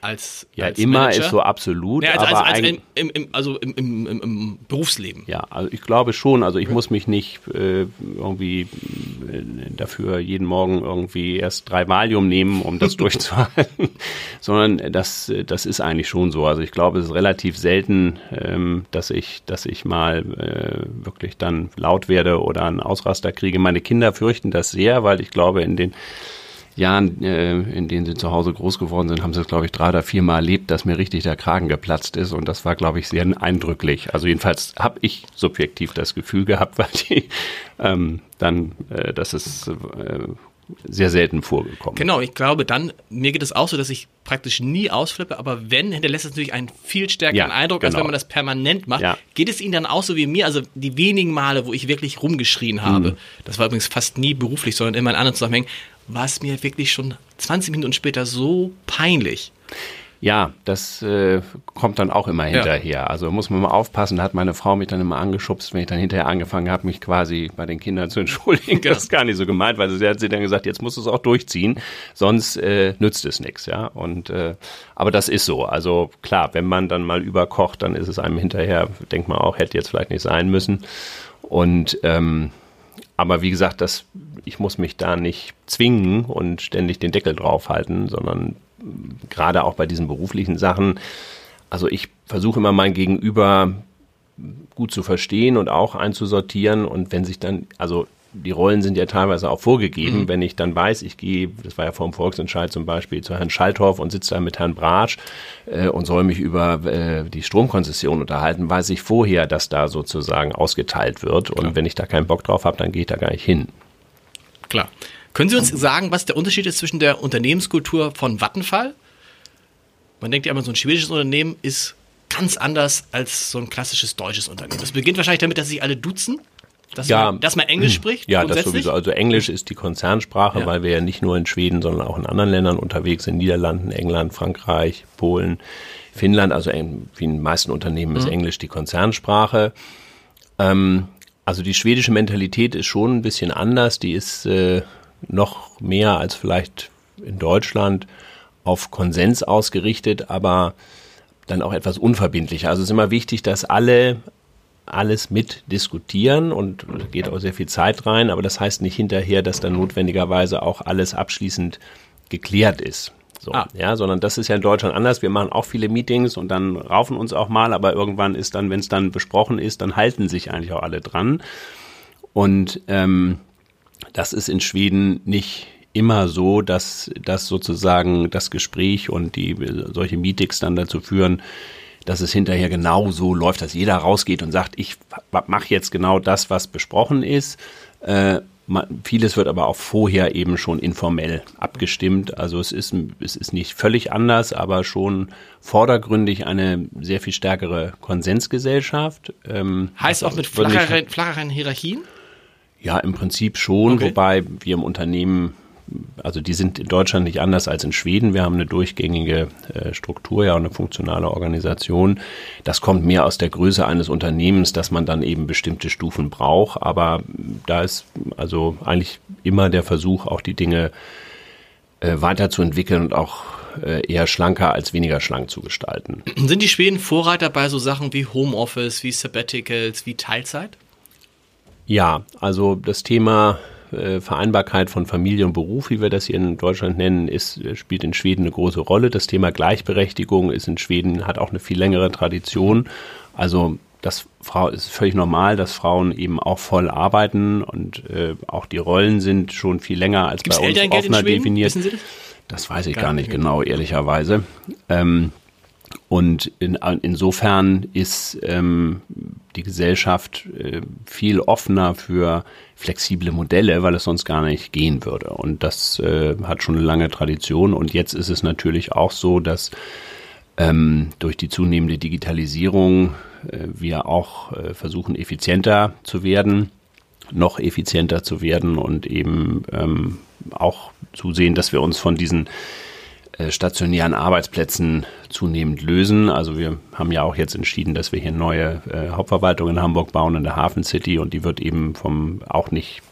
als ja als immer Manager? ist so absolut ja, also, aber also, also im, im, also im, im, im, Berufsleben. Ja also ich glaube schon also ich muss mich nicht äh, irgendwie äh, dafür jeden Morgen irgendwie erst drei Valium nehmen um das <laughs> durchzuhalten <laughs> sondern das das ist eigentlich schon so. Also ich glaube es ist relativ selten ähm, dass ich dass ich mal äh, wirklich dann laut werde oder einen Ausraster kriege. Meine Kinder fürchten das sehr weil ich glaube in den Jahren, äh, in denen sie zu Hause groß geworden sind, haben sie es, glaube ich, drei oder vier Mal erlebt, dass mir richtig der Kragen geplatzt ist. Und das war, glaube ich, sehr eindrücklich. Also jedenfalls habe ich subjektiv das Gefühl gehabt, <laughs> weil die ähm, dann, äh, dass es äh, sehr selten vorgekommen. Genau, ich glaube dann, mir geht es auch so, dass ich praktisch nie ausflippe, aber wenn, hinterlässt es natürlich einen viel stärkeren ja, Eindruck, genau. als wenn man das permanent macht. Ja. Geht es Ihnen dann auch so wie mir? Also die wenigen Male, wo ich wirklich rumgeschrien habe, mhm. das war übrigens fast nie beruflich, sondern immer in anderen Zusammenhängen, war es mir wirklich schon 20 Minuten später so peinlich. Ja, das äh, kommt dann auch immer hinterher. Ja. Also muss man mal aufpassen. Da hat meine Frau mich dann immer angeschubst, wenn ich dann hinterher angefangen habe, mich quasi bei den Kindern zu entschuldigen. Das ist gar nicht so gemeint, weil sie hat sie dann gesagt, jetzt musst du es auch durchziehen, sonst äh, nützt es nichts. Ja, und äh, aber das ist so. Also klar, wenn man dann mal überkocht, dann ist es einem hinterher, denkt man auch, hätte jetzt vielleicht nicht sein müssen. Und ähm, aber wie gesagt, das, ich muss mich da nicht zwingen und ständig den Deckel draufhalten, sondern gerade auch bei diesen beruflichen Sachen, also ich versuche immer mein Gegenüber gut zu verstehen und auch einzusortieren. Und wenn sich dann, also die Rollen sind ja teilweise auch vorgegeben. Mhm. Wenn ich dann weiß, ich gehe, das war ja vor dem Volksentscheid zum Beispiel, zu Herrn Schalthoff und sitze da mit Herrn Bratsch äh, und soll mich über äh, die Stromkonzession unterhalten, weiß ich vorher, dass da sozusagen ausgeteilt wird. Und wenn ich da keinen Bock drauf habe, dann gehe ich da gar nicht hin. Klar. Können Sie uns sagen, was der Unterschied ist zwischen der Unternehmenskultur von Vattenfall? Man denkt ja immer, so ein schwedisches Unternehmen ist ganz anders als so ein klassisches deutsches Unternehmen. Das beginnt wahrscheinlich damit, dass sich alle duzen. Dass, ja, man, dass man Englisch spricht? Ja, das sowieso. Also Englisch ist die Konzernsprache, ja. weil wir ja nicht nur in Schweden, sondern auch in anderen Ländern unterwegs sind. Niederlanden, England, Frankreich, Polen, Finnland. Also wie in den meisten Unternehmen mhm. ist Englisch die Konzernsprache. Ähm, also die schwedische Mentalität ist schon ein bisschen anders. Die ist äh, noch mehr als vielleicht in Deutschland auf Konsens ausgerichtet, aber dann auch etwas unverbindlicher. Also es ist immer wichtig, dass alle alles mit diskutieren und geht auch sehr viel Zeit rein, aber das heißt nicht hinterher, dass dann notwendigerweise auch alles abschließend geklärt ist. So, ah. ja, sondern das ist ja in Deutschland anders. Wir machen auch viele Meetings und dann raufen uns auch mal, aber irgendwann ist dann, wenn es dann besprochen ist, dann halten sich eigentlich auch alle dran. Und ähm, das ist in Schweden nicht immer so, dass, dass sozusagen das Gespräch und die solche Meetings dann dazu führen, dass es hinterher genau so läuft, dass jeder rausgeht und sagt, ich mache jetzt genau das, was besprochen ist. Äh, vieles wird aber auch vorher eben schon informell abgestimmt. Also es ist, es ist nicht völlig anders, aber schon vordergründig eine sehr viel stärkere Konsensgesellschaft. Ähm, heißt auch mit flacheren, flacheren Hierarchien? Ja, im Prinzip schon, okay. wobei wir im Unternehmen also die sind in Deutschland nicht anders als in Schweden. Wir haben eine durchgängige äh, Struktur, ja, eine funktionale Organisation. Das kommt mehr aus der Größe eines Unternehmens, dass man dann eben bestimmte Stufen braucht. Aber da ist also eigentlich immer der Versuch, auch die Dinge äh, weiterzuentwickeln und auch äh, eher schlanker als weniger schlank zu gestalten. Sind die Schweden Vorreiter bei so Sachen wie Homeoffice, wie Sabbaticals, wie Teilzeit? Ja, also das Thema äh, Vereinbarkeit von Familie und Beruf, wie wir das hier in Deutschland nennen, ist, spielt in Schweden eine große Rolle. Das Thema Gleichberechtigung ist in Schweden, hat auch eine viel längere Tradition. Also das Frau ist völlig normal, dass Frauen eben auch voll arbeiten und äh, auch die Rollen sind schon viel länger als Gibt's bei uns offener definiert. Wissen Sie das? das weiß ich gar, gar nicht genau, ehrlicherweise. Ähm, und in, insofern ist ähm, die Gesellschaft äh, viel offener für flexible Modelle, weil es sonst gar nicht gehen würde. Und das äh, hat schon eine lange Tradition. Und jetzt ist es natürlich auch so, dass ähm, durch die zunehmende Digitalisierung äh, wir auch äh, versuchen, effizienter zu werden, noch effizienter zu werden und eben ähm, auch zusehen, dass wir uns von diesen stationären Arbeitsplätzen zunehmend lösen. Also wir haben ja auch jetzt entschieden, dass wir hier neue äh, Hauptverwaltung in Hamburg bauen in der Hafen City und die wird eben vom auch nicht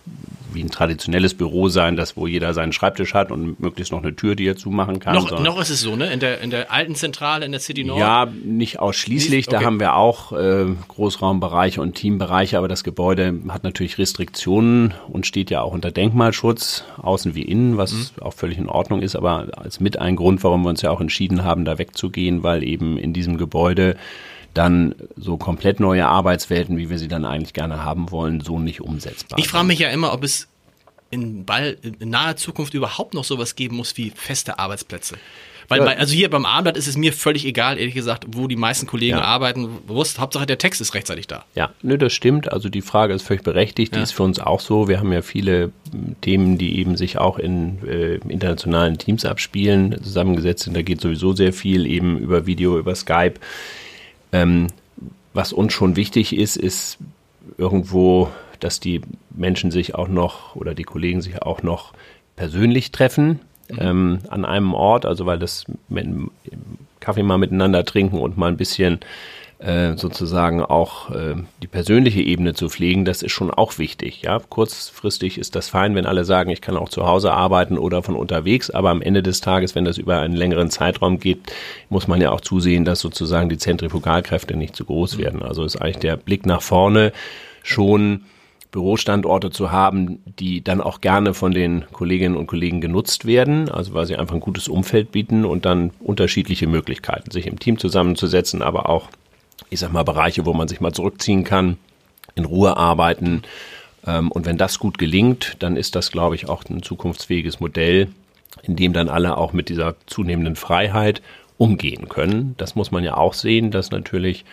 wie ein traditionelles Büro sein, das wo jeder seinen Schreibtisch hat und möglichst noch eine Tür, die er zumachen kann. Noch, noch ist es so, ne? In der, in der alten Zentrale in der City Nord? Ja, nicht ausschließlich. Okay. Da haben wir auch äh, Großraumbereiche und Teambereiche, aber das Gebäude hat natürlich Restriktionen und steht ja auch unter Denkmalschutz, außen wie innen, was mhm. auch völlig in Ordnung ist, aber als mit ein Grund, warum wir uns ja auch entschieden haben, da wegzugehen, weil eben in diesem Gebäude dann so komplett neue Arbeitswelten, wie wir sie dann eigentlich gerne haben wollen, so nicht umsetzbar. Ich frage mich ja immer, ob es in, bald, in naher Zukunft überhaupt noch sowas geben muss wie feste Arbeitsplätze. Weil, bei, also hier beim Abendblatt ist es mir völlig egal, ehrlich gesagt, wo die meisten Kollegen ja. arbeiten. Bewusst, Hauptsache der Text ist rechtzeitig da. Ja, nö, das stimmt. Also die Frage ist völlig berechtigt. Ja. Die ist für uns auch so. Wir haben ja viele Themen, die eben sich auch in äh, internationalen Teams abspielen, zusammengesetzt sind. Da geht sowieso sehr viel eben über Video, über Skype. Ähm, was uns schon wichtig ist, ist irgendwo, dass die Menschen sich auch noch oder die Kollegen sich auch noch persönlich treffen mhm. ähm, an einem Ort, also weil das mit, Kaffee mal miteinander trinken und mal ein bisschen äh, sozusagen auch äh, die persönliche Ebene zu pflegen, das ist schon auch wichtig. Ja, kurzfristig ist das fein, wenn alle sagen, ich kann auch zu Hause arbeiten oder von unterwegs, aber am Ende des Tages, wenn das über einen längeren Zeitraum geht, muss man ja auch zusehen, dass sozusagen die Zentrifugalkräfte nicht zu groß mhm. werden. Also ist eigentlich der Blick nach vorne schon Bürostandorte zu haben, die dann auch gerne von den Kolleginnen und Kollegen genutzt werden, also weil sie einfach ein gutes Umfeld bieten und dann unterschiedliche Möglichkeiten, sich im Team zusammenzusetzen, aber auch ich sag mal, Bereiche, wo man sich mal zurückziehen kann, in Ruhe arbeiten. Ähm, und wenn das gut gelingt, dann ist das, glaube ich, auch ein zukunftsfähiges Modell, in dem dann alle auch mit dieser zunehmenden Freiheit umgehen können. Das muss man ja auch sehen, dass natürlich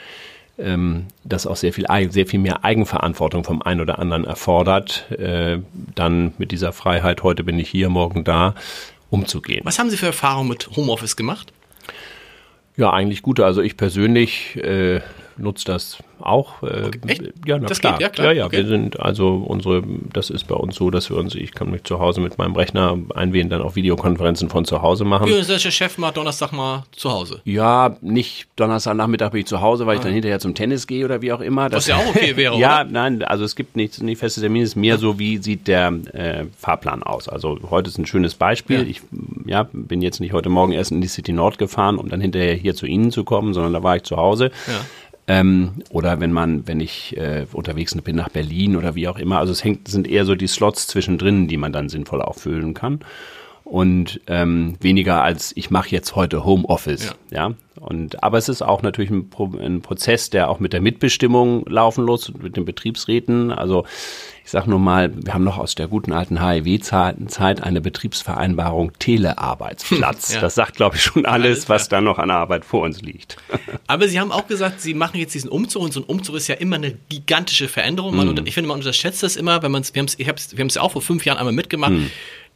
ähm, das auch sehr viel, sehr viel mehr Eigenverantwortung vom einen oder anderen erfordert, äh, dann mit dieser Freiheit, heute bin ich hier, morgen da, umzugehen. Was haben Sie für Erfahrungen mit Homeoffice gemacht? Ja, eigentlich gute. Also ich persönlich äh, nutze das auch. Äh, okay, echt? Ja, na das klar. Geht, ja, klar. Ja, ja, okay. wir sind also unsere, das ist bei uns so, dass wir uns, ich kann mich zu Hause mit meinem Rechner einwählen, dann auch Videokonferenzen von zu Hause machen. Ja, der Chef mal Donnerstag mal zu Hause. Ja, nicht Donnerstagnachmittag bin ich zu Hause, weil ah. ich dann hinterher zum Tennis gehe oder wie auch immer. Das, Was ja auch okay <laughs> wäre, Ja, oder? nein, also es gibt nichts, nicht feste Termine, es ist mehr so, wie sieht der äh, Fahrplan aus. Also heute ist ein schönes Beispiel. Ja. Ich ja, bin jetzt nicht heute Morgen erst in die City Nord gefahren, um dann hinterher hier zu Ihnen zu kommen, sondern da war ich zu Hause. Ja. Ähm, oder wenn man, wenn ich äh, unterwegs bin nach Berlin oder wie auch immer. Also es hängt, sind eher so die Slots zwischendrin, die man dann sinnvoll auffüllen kann. Und ähm, weniger als ich mache jetzt heute Homeoffice. Ja. ja. Und aber es ist auch natürlich ein, Pro ein Prozess, der auch mit der Mitbestimmung laufen muss, mit den Betriebsräten. Also ich sage nur mal, wir haben noch aus der guten alten HIW-Zeit eine Betriebsvereinbarung Telearbeitsplatz. ja. Das sagt, glaube ich, schon alles, was da noch an Arbeit vor uns liegt. <laughs> Aber Sie haben auch gesagt, Sie machen jetzt diesen Umzug und so ein Umzug ist ja immer eine gigantische Veränderung. Man, mm. Ich finde, man unterschätzt das immer, wenn man es, wir haben es ja auch vor fünf Jahren einmal mitgemacht. Mm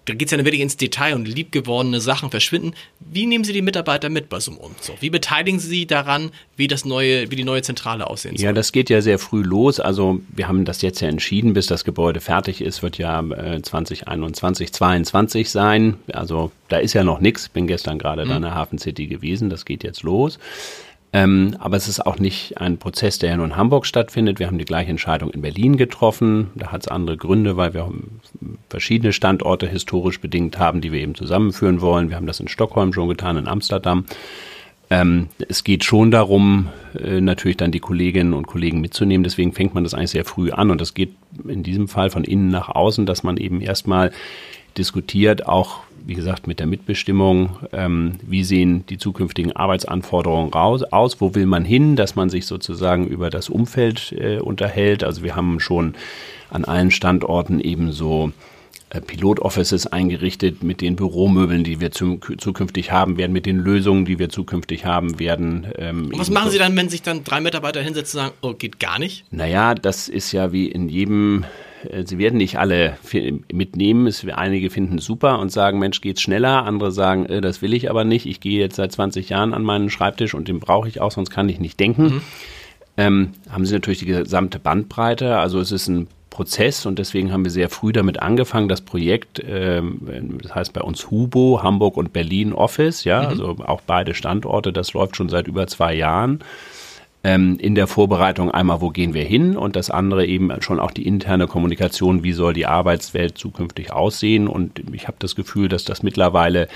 da geht es ja wirklich ins Detail und liebgewordene Sachen verschwinden. Wie nehmen Sie die Mitarbeiter mit bei so einem Umzug? Wie beteiligen Sie daran, wie das neue, wie die neue Zentrale aussehen soll? Ja, das geht ja sehr früh los. Also wir haben das jetzt ja entschieden, bis das Gebäude fertig ist, wird ja äh, 2021, 2022 sein. Also da ist ja noch nichts. Bin gestern gerade mhm. da in der Hafen City gewesen. Das geht jetzt los. Ähm, aber es ist auch nicht ein Prozess, der ja nur in Hamburg stattfindet. Wir haben die gleiche Entscheidung in Berlin getroffen. Da hat es andere Gründe, weil wir verschiedene Standorte historisch bedingt haben, die wir eben zusammenführen wollen. Wir haben das in Stockholm schon getan, in Amsterdam. Ähm, es geht schon darum, äh, natürlich dann die Kolleginnen und Kollegen mitzunehmen. Deswegen fängt man das eigentlich sehr früh an. Und das geht in diesem Fall von innen nach außen, dass man eben erstmal diskutiert, auch wie gesagt, mit der Mitbestimmung, ähm, wie sehen die zukünftigen Arbeitsanforderungen raus, aus, wo will man hin, dass man sich sozusagen über das Umfeld äh, unterhält. Also wir haben schon an allen Standorten eben so äh, Pilot-Offices eingerichtet mit den Büromöbeln, die wir zum, zukünftig haben werden, mit den Lösungen, die wir zukünftig haben werden. Ähm, was machen Sie dann, wenn sich dann drei Mitarbeiter hinsetzen und sagen, oh, geht gar nicht? Naja, das ist ja wie in jedem sie werden nicht alle mitnehmen. Es, einige finden es super und sagen, Mensch, geht's schneller. Andere sagen, äh, das will ich aber nicht. Ich gehe jetzt seit 20 Jahren an meinen Schreibtisch und den brauche ich auch, sonst kann ich nicht denken. Mhm. Ähm, haben sie natürlich die gesamte Bandbreite. Also es ist ein Prozess und deswegen haben wir sehr früh damit angefangen, das Projekt, ähm, das heißt bei uns Hubo, Hamburg und Berlin Office, ja, mhm. also auch beide Standorte, das läuft schon seit über zwei Jahren ähm, in der Vorbereitung einmal, wo gehen wir hin und das andere eben schon auch die interne Kommunikation, wie soll die Arbeitswelt zukünftig aussehen. Und ich habe das Gefühl, dass das mittlerweile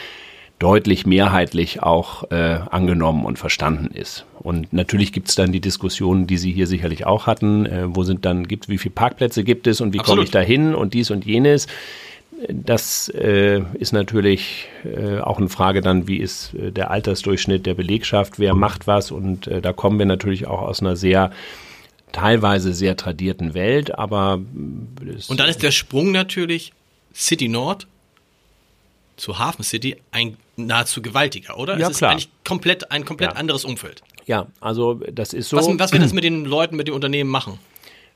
deutlich mehrheitlich auch äh, angenommen und verstanden ist. Und natürlich gibt es dann die Diskussionen, die Sie hier sicherlich auch hatten, äh, wo sind dann, gibt wie viele Parkplätze gibt es und wie komme ich da hin und dies und jenes. Das äh, ist natürlich äh, auch eine Frage dann, wie ist äh, der Altersdurchschnitt der Belegschaft, wer macht was und äh, da kommen wir natürlich auch aus einer sehr teilweise sehr tradierten Welt, aber und dann ist der Sprung natürlich City Nord zu Hafen City ein nahezu gewaltiger, oder? Ja, es ist klar. eigentlich komplett ein komplett Ja. anderes Umfeld. Ja, also das ist so. Was, was wird das mit den Leuten, mit den Unternehmen machen?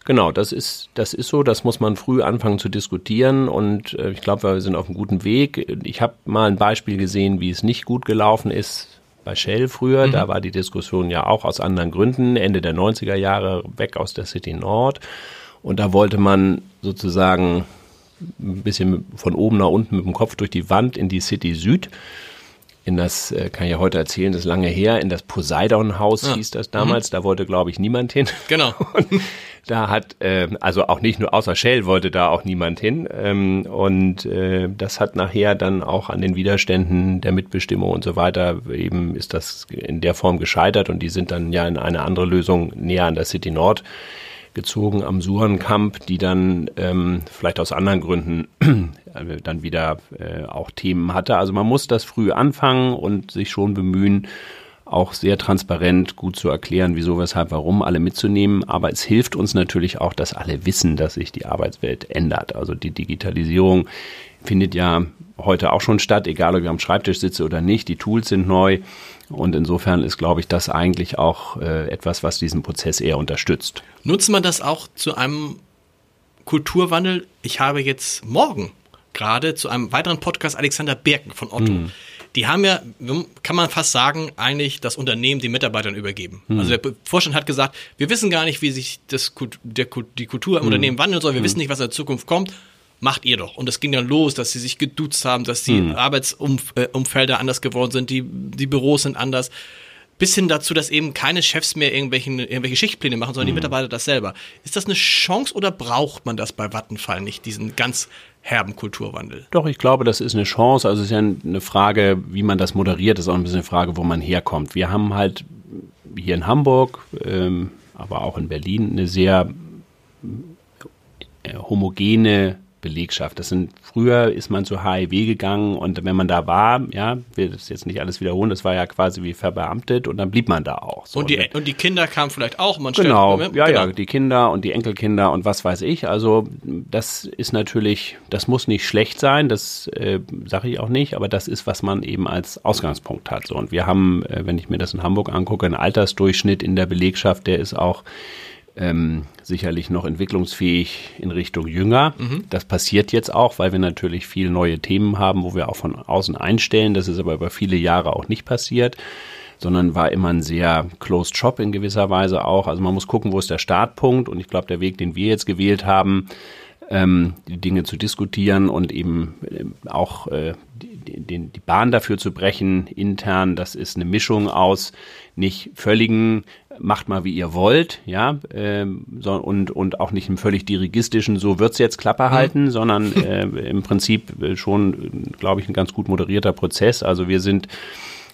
Genau, das ist, das ist so, das muss man früh anfangen zu diskutieren und äh, ich glaube, wir sind auf einem guten Weg. Ich habe mal ein Beispiel gesehen, wie es nicht gut gelaufen ist bei Shell früher. Da war die Diskussion ja auch aus anderen Gründen, Ende der 90er Jahre weg aus der City Nord. Und da wollte man sozusagen ein bisschen von oben nach unten mit dem Kopf durch die Wand in die City Süd. In das, äh, kann ich ja heute erzählen, das ist lange her, in das Poseidon-Haus Ja. hieß das damals. Da wollte, glaube ich, niemand hin. Genau. <laughs> Und da hat, äh, also auch nicht nur außer Shell wollte da auch niemand hin. Ähm, und äh, das hat nachher dann auch an den Widerständen der Mitbestimmung und so weiter eben ist das in der Form gescheitert und die sind dann ja in eine andere Lösung näher an der City Nord gezogen am Surenkamp, die dann ähm, vielleicht aus anderen Gründen äh, dann wieder äh, auch Themen hatte. Also man muss das früh anfangen und sich schon bemühen, auch sehr transparent gut zu erklären, wieso, weshalb, warum, alle mitzunehmen. Aber es hilft uns natürlich auch, dass alle wissen, dass sich die Arbeitswelt ändert. Also die Digitalisierung findet ja heute auch schon statt, egal ob ich am Schreibtisch sitze oder nicht. Die Tools sind neu. Und insofern ist, glaube ich, das eigentlich auch äh, etwas, was diesen Prozess eher unterstützt. Nutzt man das auch zu einem Kulturwandel? Ich habe jetzt morgen gerade zu einem weiteren Podcast Alexander Birken von Otto. Die haben ja, kann man fast sagen, eigentlich das Unternehmen den Mitarbeitern übergeben. Also der Vorstand hat gesagt, wir wissen gar nicht, wie sich das, der, die Kultur im Unternehmen wandeln soll. Wir wissen nicht, was in der Zukunft kommt. Macht ihr doch. Und es ging dann los, dass sie sich geduzt haben, dass die Arbeitsumfelder anders geworden sind, die, die Büros sind anders. Bis hin dazu, dass eben keine Chefs mehr irgendwelchen, irgendwelche Schichtpläne machen, sondern die Mitarbeiter das selber. Ist das eine Chance oder braucht man das bei Vattenfall nicht, diesen ganz herben Kulturwandel? Doch, ich glaube, das ist eine Chance. Also es ist ja eine Frage, wie man das moderiert, ist auch ein bisschen eine Frage, wo man herkommt. Wir haben halt hier in Hamburg, ähm, aber auch in Berlin eine sehr äh, homogene Belegschaft. Das sind früher ist man zu HIV gegangen und wenn man da war, ja, will das jetzt nicht alles wiederholen, das war ja quasi wie verbeamtet und dann blieb man da auch. So, Und die, und die Kinder kamen vielleicht auch. Man stellt- Genau, Moment, ja, ja, genau. die Kinder und die Enkelkinder und was weiß ich. Also das ist natürlich, das muss nicht schlecht sein, das äh, sage ich auch nicht, aber das ist, was man eben als Ausgangspunkt hat. So, und wir haben, äh, wenn ich mir das in Hamburg angucke, einen Altersdurchschnitt in der Belegschaft, der ist auch ähm, sicherlich noch entwicklungsfähig in Richtung jünger. Das passiert jetzt auch, weil wir natürlich viel neue Themen haben, wo wir auch von außen einstellen. Das ist aber über viele Jahre auch nicht passiert sondern war immer ein sehr closed shop in gewisser Weise auch. Also man muss gucken, wo ist der Startpunkt und ich glaube, der Weg, den wir jetzt gewählt haben, ähm, die Dinge zu diskutieren und eben ähm, auch äh, die, die, die Bahn dafür zu brechen intern, das ist eine Mischung aus nicht völligen macht mal wie ihr wollt, ja, ähm, so, und, und auch nicht einem völlig dirigistischen, so wird's jetzt Klappe halten, sondern <laughs> äh, im Prinzip äh, schon, glaube ich, ein ganz gut moderierter Prozess. Also wir sind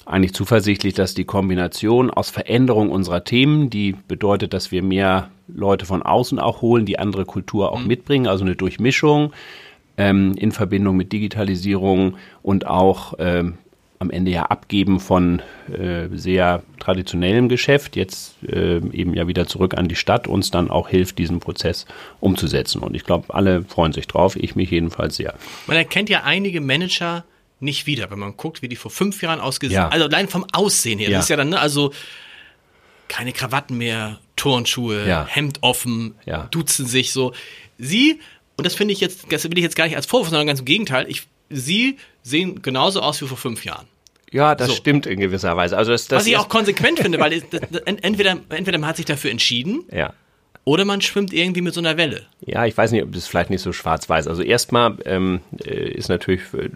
eigentlich zuversichtlich, dass die Kombination aus Veränderung unserer Themen, die bedeutet, dass wir mehr Leute von außen auch holen, die andere Kultur auch mitbringen, also eine Durchmischung ähm, in Verbindung mit Digitalisierung und auch ähm, am Ende ja abgeben von äh, sehr traditionellem Geschäft, jetzt äh, eben ja wieder zurück an die Stadt, uns dann auch hilft, diesen Prozess umzusetzen. Und ich glaube, alle freuen sich drauf, ich mich jedenfalls sehr. Man erkennt ja einige Manager nicht wieder, wenn man guckt, wie die vor fünf Jahren ausgesehen Ja. Also allein vom Aussehen her. Ja. Das ist ja dann, ne, also keine Krawatten mehr, Turnschuhe, Ja. Hemd offen, Ja. duzen sich so. Sie, und das finde ich jetzt, das will ich jetzt gar nicht als Vorwurf, sondern ganz im Gegenteil, ich, sie sehen genauso aus wie vor fünf Jahren. Ja, das So. stimmt in gewisser Weise. Also das, das Was ich auch konsequent finde, weil es- das- entweder, entweder man hat sich dafür entschieden ja. Oder man schwimmt irgendwie mit so einer Welle. Ja, ich weiß nicht, ob das vielleicht nicht so schwarz-weiß. Also erstmal ähm, äh, ist natürlich äh,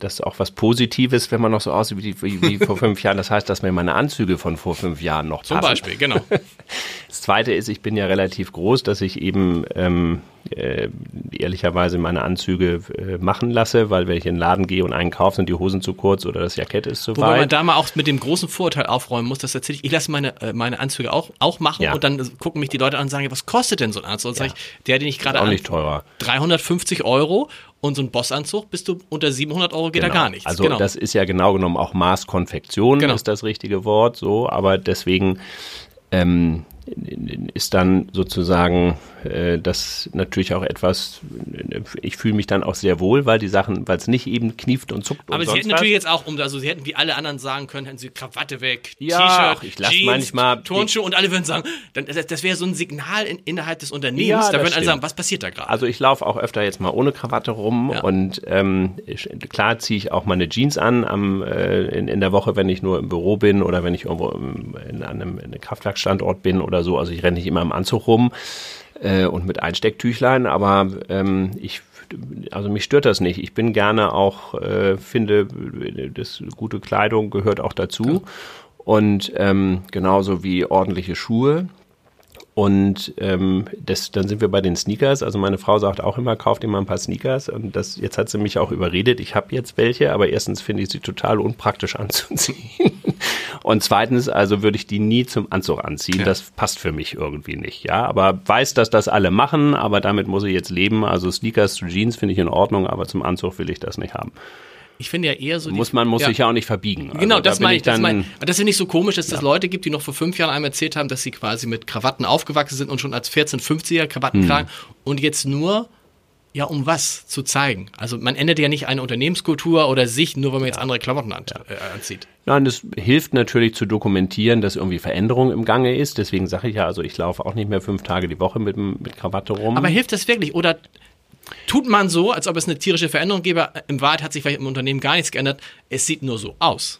das auch was Positives, wenn man noch so aussieht wie, wie, wie vor <laughs> fünf Jahren. Das heißt, dass mir meine Anzüge von vor fünf Jahren noch Zum passen. Beispiel, genau. <laughs> Das Zweite ist, ich bin ja relativ groß, dass ich eben ähm, äh, ehrlicherweise meine Anzüge äh, machen lasse, weil wenn ich in den Laden gehe und einen kaufe, sind die Hosen zu kurz oder das Jackett ist zu Wobei man weit. da mal auch mit dem großen Vorurteil aufräumen muss, dass tatsächlich, ich lasse meine, äh, meine Anzüge auch, auch machen Ja. und dann gucken mich die Leute an und sagen, was kostet denn so ein Anzug? Und Ja. ich, der, den ich gerade auch nicht teurer. 350 Euro und so ein Bossanzug bist du unter 700 Euro geht da Genau. gar nichts. Also genau. das ist ja genau genommen auch Maßkonfektion Genau. ist das richtige Wort, so, aber deswegen ähm, ist dann sozusagen äh, das natürlich auch etwas, ich fühle mich dann auch sehr wohl, weil die Sachen, weil es nicht eben knieft und zuckt. Aber und Sie hätten was. natürlich jetzt auch, um, also Sie hätten wie alle anderen sagen können, hätten Sie Krawatte weg, Ja, T-Shirt, ich lass Jeans, manchmal- Turnschuhe und alle würden sagen, dann, das, das wäre so ein Signal in, innerhalb des Unternehmens, Ja, da würden alle stimmt. sagen, was passiert da gerade? Also ich laufe auch öfter jetzt mal ohne Krawatte rum Ja. und ähm, ich, klar ziehe ich auch meine Jeans an am, äh, in, in der Woche, wenn ich nur im Büro bin oder wenn ich irgendwo im, in einem, in einem Kraftwerkstandort bin oder so. Also ich renne nicht immer im Anzug rum äh, und mit Einstecktüchlein, aber ähm, ich also mich stört das nicht. Ich bin gerne auch, äh, finde, das gute Kleidung gehört auch dazu. Und ähm, genauso wie ordentliche Schuhe. Und ähm, das, dann sind wir bei den Sneakers. Also meine Frau sagt auch immer, kauft mal ein paar Sneakers. Und das, jetzt hat sie mich auch überredet. Ich habe jetzt welche, aber erstens finde ich sie total unpraktisch <laughs> anzuziehen. Und zweitens, also würde ich die nie zum Anzug anziehen. Das passt für mich irgendwie nicht. Ja, aber weiß, dass das alle machen, aber damit muss ich jetzt leben. Also Sneakers zu Jeans finde ich in Ordnung, aber zum Anzug will ich das nicht haben. Ich finde ja eher so. Muss man muss ja. sich ja auch nicht verbiegen. Genau, Also da das bin meine ich. Das, dann. mein, aber das finde ich so komisch, dass das Leute gibt, die noch vor fünf Jahren einmal erzählt haben, dass sie quasi mit Krawatten aufgewachsen sind und schon als 14-, 50er Krawatten Hm. tragen und jetzt nur, ja, um was zu zeigen. Also man ändert ja nicht eine Unternehmenskultur oder sich, nur weil man jetzt andere Klamotten an, äh, anzieht. Nein, das hilft natürlich zu dokumentieren, dass irgendwie Veränderung im Gange ist. Deswegen sage ich ja, also ich laufe auch nicht mehr fünf Tage die Woche mit, mit Krawatte rum. Aber hilft das wirklich? Oder tut man so, als ob es eine tierische Veränderung gäbe? Im Wahrheit hat sich vielleicht im Unternehmen gar nichts geändert. Es sieht nur so aus.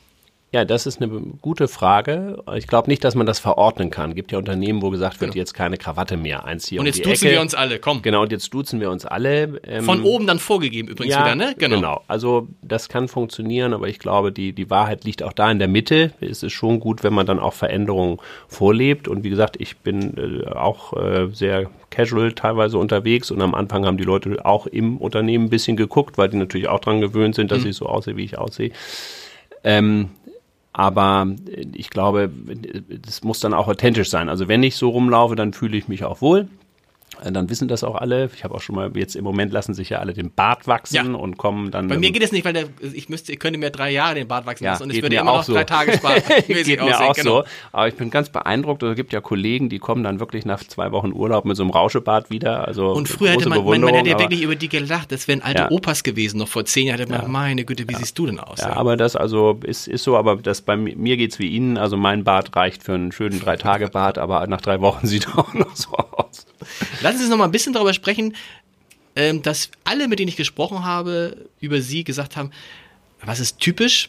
Ja, das ist eine gute Frage. Ich glaube nicht, dass man das verordnen kann. gibt ja Unternehmen, wo gesagt wird, jetzt keine Krawatte mehr einziehen. Und um jetzt die duzen Ecke. wir uns alle, komm. Genau, und jetzt duzen wir uns alle. Ähm, Von oben dann vorgegeben übrigens ja, wieder, ne? Genau. Also das kann funktionieren, aber ich glaube, die, die Wahrheit liegt auch da in der Mitte. Es ist schon gut, wenn man dann auch Veränderungen vorlebt. Und wie gesagt, ich bin äh, auch äh, sehr casual teilweise unterwegs und am Anfang haben die Leute auch im Unternehmen ein bisschen geguckt, weil die natürlich auch dran gewöhnt sind, dass ich so aussehe, wie ich aussehe. Ähm, aber äh, ich glaube, das muss dann auch authentisch sein. Also wenn ich so rumlaufe, dann fühle ich mich auch wohl. Äh, Dann wissen das auch alle. Ich habe auch schon mal, jetzt im Moment lassen sich ja alle den Bart wachsen Ja. und kommen dann. Bei mir geht es nicht, weil der, ich müsste, ich könnte mir drei Jahre den Bart wachsen ja, lassen und es geht würde immer auch noch so. drei Tagesbart <laughs> geht mir auch so. Aber ich bin ganz beeindruckt. Es gibt ja Kollegen, die kommen dann wirklich nach zwei Wochen Urlaub mit so einem Rauschebart wieder. Also Und früher hätte man, man, man hätte ja wirklich über die gelacht. Das wären alte Ja. Opas gewesen, noch vor zehn Jahren. Hätte man, meine Güte, wie siehst du denn aus? Ja, aber das also ist, ist so, aber das bei mi- mir geht's wie Ihnen. Also mein Bart reicht für einen schönen Drei-Tage-Bart, aber nach drei Wochen <laughs> sieht er auch noch so aus. Lassen Sie uns noch mal ein bisschen darüber sprechen, ähm, dass alle, mit denen ich gesprochen habe, über Sie gesagt haben, was ist typisch?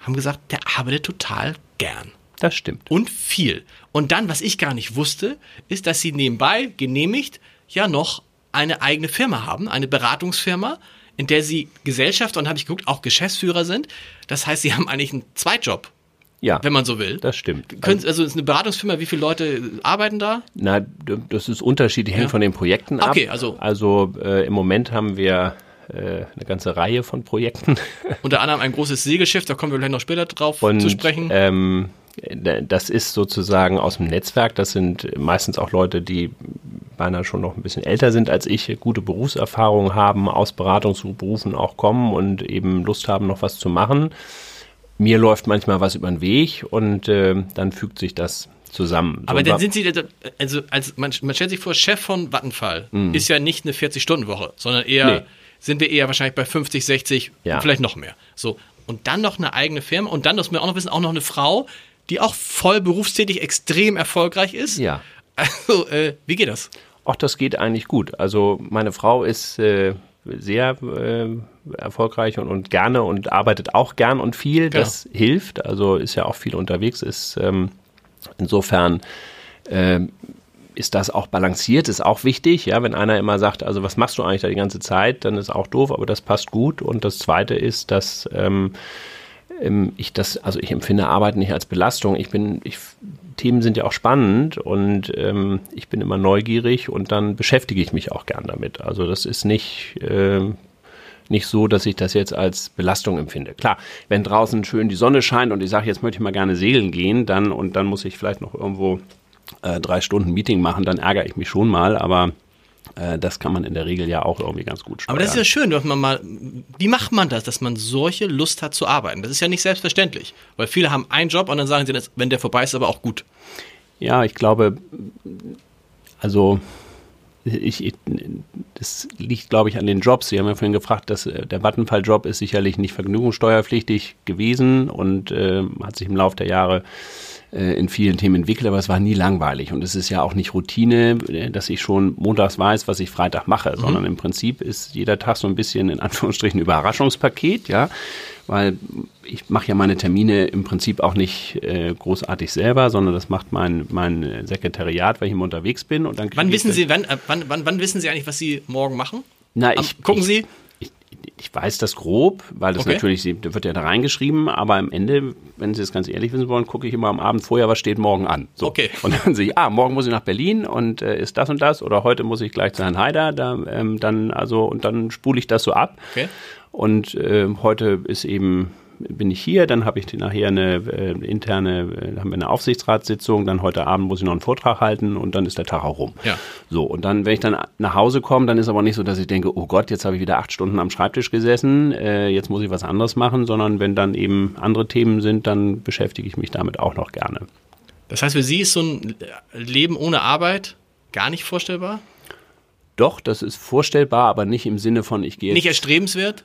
Haben gesagt, der arbeitet total gern. Das stimmt. und viel. Und dann, was ich gar nicht wusste, ist, dass sie nebenbei genehmigt ja noch eine eigene Firma haben, eine Beratungsfirma, in der sie Gesellschaft und habe ich geguckt, auch Geschäftsführer sind. Das heißt, sie haben eigentlich einen Zweitjob, Ja, wenn man so will. das stimmt. Können, also es ist eine Beratungsfirma, wie viele Leute arbeiten da? Na, das ist unterschiedlich, hängt Ja. von den Projekten ab. Okay, also- Also äh, im Moment haben wir äh, eine ganze Reihe von Projekten. <laughs> Unter anderem ein großes Segelschiff, da kommen wir vielleicht noch später drauf Und zu sprechen. Ähm, das ist sozusagen aus dem Netzwerk. Das sind meistens auch Leute, die beinahe schon noch ein bisschen älter sind als ich, gute Berufserfahrung haben, aus Beratungsberufen auch kommen und eben Lust haben, noch was zu machen. Mir läuft manchmal was über den Weg und äh, dann fügt sich das zusammen. So Aber dann sind Sie, also als man, man stellt sich vor, Chef von Vattenfall ist ja nicht eine 40-Stunden-Woche, sondern eher, Mhm. Nee. sind wir eher wahrscheinlich bei 50, 60, Ja. vielleicht noch mehr. So. Und dann noch eine eigene Firma und dann, das wir auch noch wissen, auch noch eine Frau, die auch voll berufstätig extrem erfolgreich ist. Ja. Also, äh, wie geht das? Ach, das geht eigentlich gut. Also meine Frau ist äh, sehr äh, erfolgreich und, und gerne und arbeitet auch gern und viel. Das hilft. Also ist ja auch viel unterwegs. Ist ähm, insofern ähm, ist das auch balanciert, ist auch wichtig. Ja, wenn einer immer sagt, also was machst du eigentlich da die ganze Zeit, dann ist auch doof. Aber das passt gut. Und das Zweite ist, dass ähm, ähm, ich das, also ich empfinde Arbeit nicht als Belastung. Ich bin, ich, Themen sind ja auch spannend und ähm, ich bin immer neugierig und dann beschäftige ich mich auch gern damit. Also das ist nicht, ähm, nicht so, dass ich das jetzt als Belastung empfinde. Klar, wenn draußen schön die Sonne scheint und ich sage, jetzt möchte ich mal gerne segeln gehen, dann und dann muss ich vielleicht noch irgendwo äh, drei Stunden Meeting machen, dann ärgere ich mich schon mal, aber äh, das kann man in der Regel ja auch irgendwie ganz gut steuern. Aber das ist ja schön, dass man mal, wie macht man das, dass man solche Lust hat zu arbeiten? Das ist ja nicht selbstverständlich, weil viele haben einen Job und dann sagen sie, das, wenn der vorbei ist, aber auch gut. Ja, ich glaube, also ich, ich, das liegt, glaube ich, an den Jobs. Sie haben ja vorhin gefragt, dass äh, der Vattenfall-Job ist sicherlich nicht vergnügungssteuerpflichtig gewesen und äh, hat sich im Laufe der Jahre in vielen Themen entwickelt, aber es war nie langweilig. Und es ist ja auch nicht Routine, äh, dass ich schon montags weiß, was ich Freitag mache, mhm. sondern im Prinzip ist jeder Tag so ein bisschen in Anführungsstrichen Überraschungspaket, ja weil ich mache ja meine Termine im Prinzip auch nicht äh, großartig selber, sondern das macht mein, mein Sekretariat, weil ich immer unterwegs bin. Und dann wann wissen Sie, wann, äh, wann, wann, wann wissen Sie eigentlich, was Sie morgen machen? Na, ich, Am, gucken ich, Sie? Ich, weiß das grob, weil das okay. natürlich, wird ja da reingeschrieben, aber am Ende, wenn Sie es ganz ehrlich wissen wollen, gucke ich immer am Abend vorher, was steht morgen an. So. Okay. Und dann sehe ich, ah, morgen muss ich nach Berlin und äh, ist das und das oder heute muss ich gleich zu Herrn Haider, da, ähm, dann, also, und dann spule ich das so ab. Okay. Und äh, heute ist eben bin ich hier, dann habe ich nachher eine äh, interne, äh, haben wir eine Aufsichtsratssitzung, dann heute Abend muss ich noch einen Vortrag halten und dann ist der Tag auch rum. Ja. So, und dann, wenn ich dann nach Hause komme, dann ist aber nicht so, dass ich denke, oh Gott, jetzt habe ich wieder acht Stunden am Schreibtisch gesessen, äh, jetzt muss ich was anderes machen, sondern wenn dann eben andere Themen sind, dann beschäftige ich mich damit auch noch gerne. Das heißt, für Sie ist so ein Leben ohne Arbeit gar nicht vorstellbar? Doch, das ist vorstellbar, aber nicht im Sinne von, ich gehe. Nicht erstrebenswert?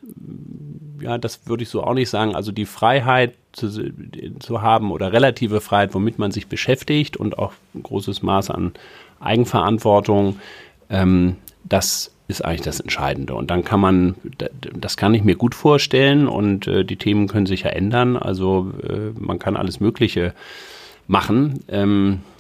Ja, das würde ich so auch nicht sagen. Also die Freiheit zu, zu haben oder relative Freiheit, womit man sich beschäftigt und auch ein großes Maß an Eigenverantwortung, ähm, das ist eigentlich das Entscheidende. Und dann kann man, das kann ich mir gut vorstellen und äh, die Themen können sich ja ändern. Also äh, man kann alles Mögliche machen. Ähm, äh,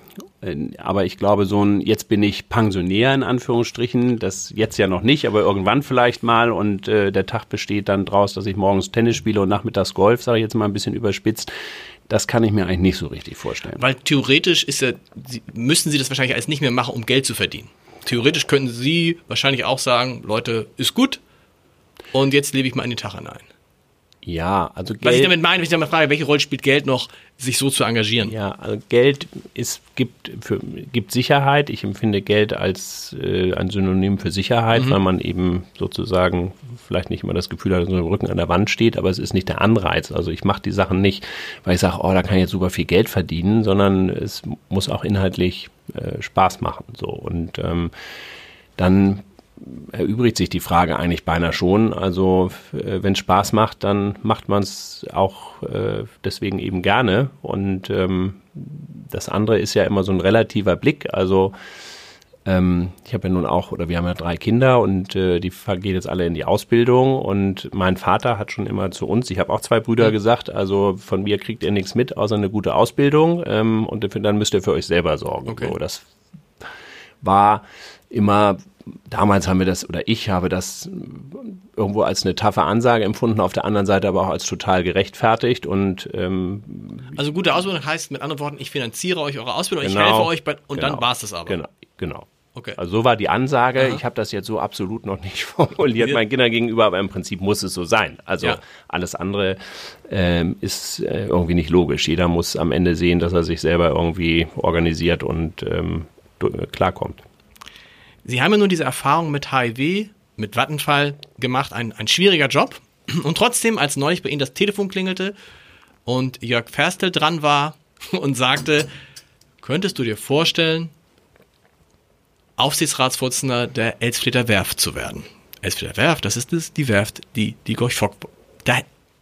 aber ich glaube, so ein, jetzt bin ich Pensionär in Anführungsstrichen, das jetzt ja noch nicht, aber irgendwann vielleicht mal und äh, der Tag besteht dann draus, dass ich morgens Tennis spiele und nachmittags Golf, sage ich jetzt mal ein bisschen überspitzt. Das kann ich mir eigentlich nicht so richtig vorstellen. Weil theoretisch ist ja, müssen Sie das wahrscheinlich alles nicht mehr machen, um Geld zu verdienen. Theoretisch könnten Sie wahrscheinlich auch sagen, Leute, ist gut und jetzt lebe ich mal in den Tag hinein. Ja, also Geld. Was ich damit meine, wenn ich damit frage, welche Rolle spielt Geld noch, sich so zu engagieren? Ja, also Geld ist, gibt, für, gibt Sicherheit. Ich empfinde Geld als äh, ein Synonym für Sicherheit, mhm. weil man eben sozusagen vielleicht nicht immer das Gefühl hat, dass man im Rücken an der Wand steht, aber es ist nicht der Anreiz. Also ich mache die Sachen nicht, weil ich sage, oh, da kann ich jetzt super viel Geld verdienen, sondern es muss auch inhaltlich äh, Spaß machen. So und ähm, dann erübrigt sich die Frage eigentlich beinahe schon. Also äh, wenn es Spaß macht, dann macht man es auch äh, deswegen eben gerne. Und ähm, das andere ist ja immer so ein relativer Blick. Also ähm, ich habe ja nun auch, oder wir haben ja drei Kinder und äh, die gehen jetzt alle in die Ausbildung. Und mein Vater hat schon immer zu uns, ich habe auch zwei Brüder mhm. gesagt, also von mir kriegt ihr nichts mit, außer eine gute Ausbildung. Ähm, und dann müsst ihr für euch selber sorgen. Okay. So, das war immer damals haben wir das, oder ich habe das irgendwo als eine taffe Ansage empfunden, auf der anderen Seite aber auch als total gerechtfertigt und ähm, Also gute Ausbildung heißt mit anderen Worten, ich finanziere euch eure Ausbildung, genau, ich helfe euch bei, und genau, dann war es das aber. Genau, genau. Okay. Also so war die Ansage. Aha. Ich habe das jetzt so absolut noch nicht <laughs> formuliert meinen Kindern gegenüber, aber im Prinzip muss es so sein. Also Ja. alles andere ähm, ist äh, irgendwie nicht logisch. Jeder muss am Ende sehen, dass er sich selber irgendwie organisiert und ähm, äh, klarkommt. Sie haben ja nun diese Erfahrung mit HIV, mit Vattenfall gemacht, ein, ein schwieriger Job. <clears throat> Und trotzdem, als neulich bei Ihnen das Telefon klingelte und Jörg Ferstel dran war <laughs> und sagte, könntest du dir vorstellen, Aufsichtsratsvorsitzender der Elsfleter Werft zu werden? Elsfleter Werft, das ist es, die Werft, die die Gorch Fock da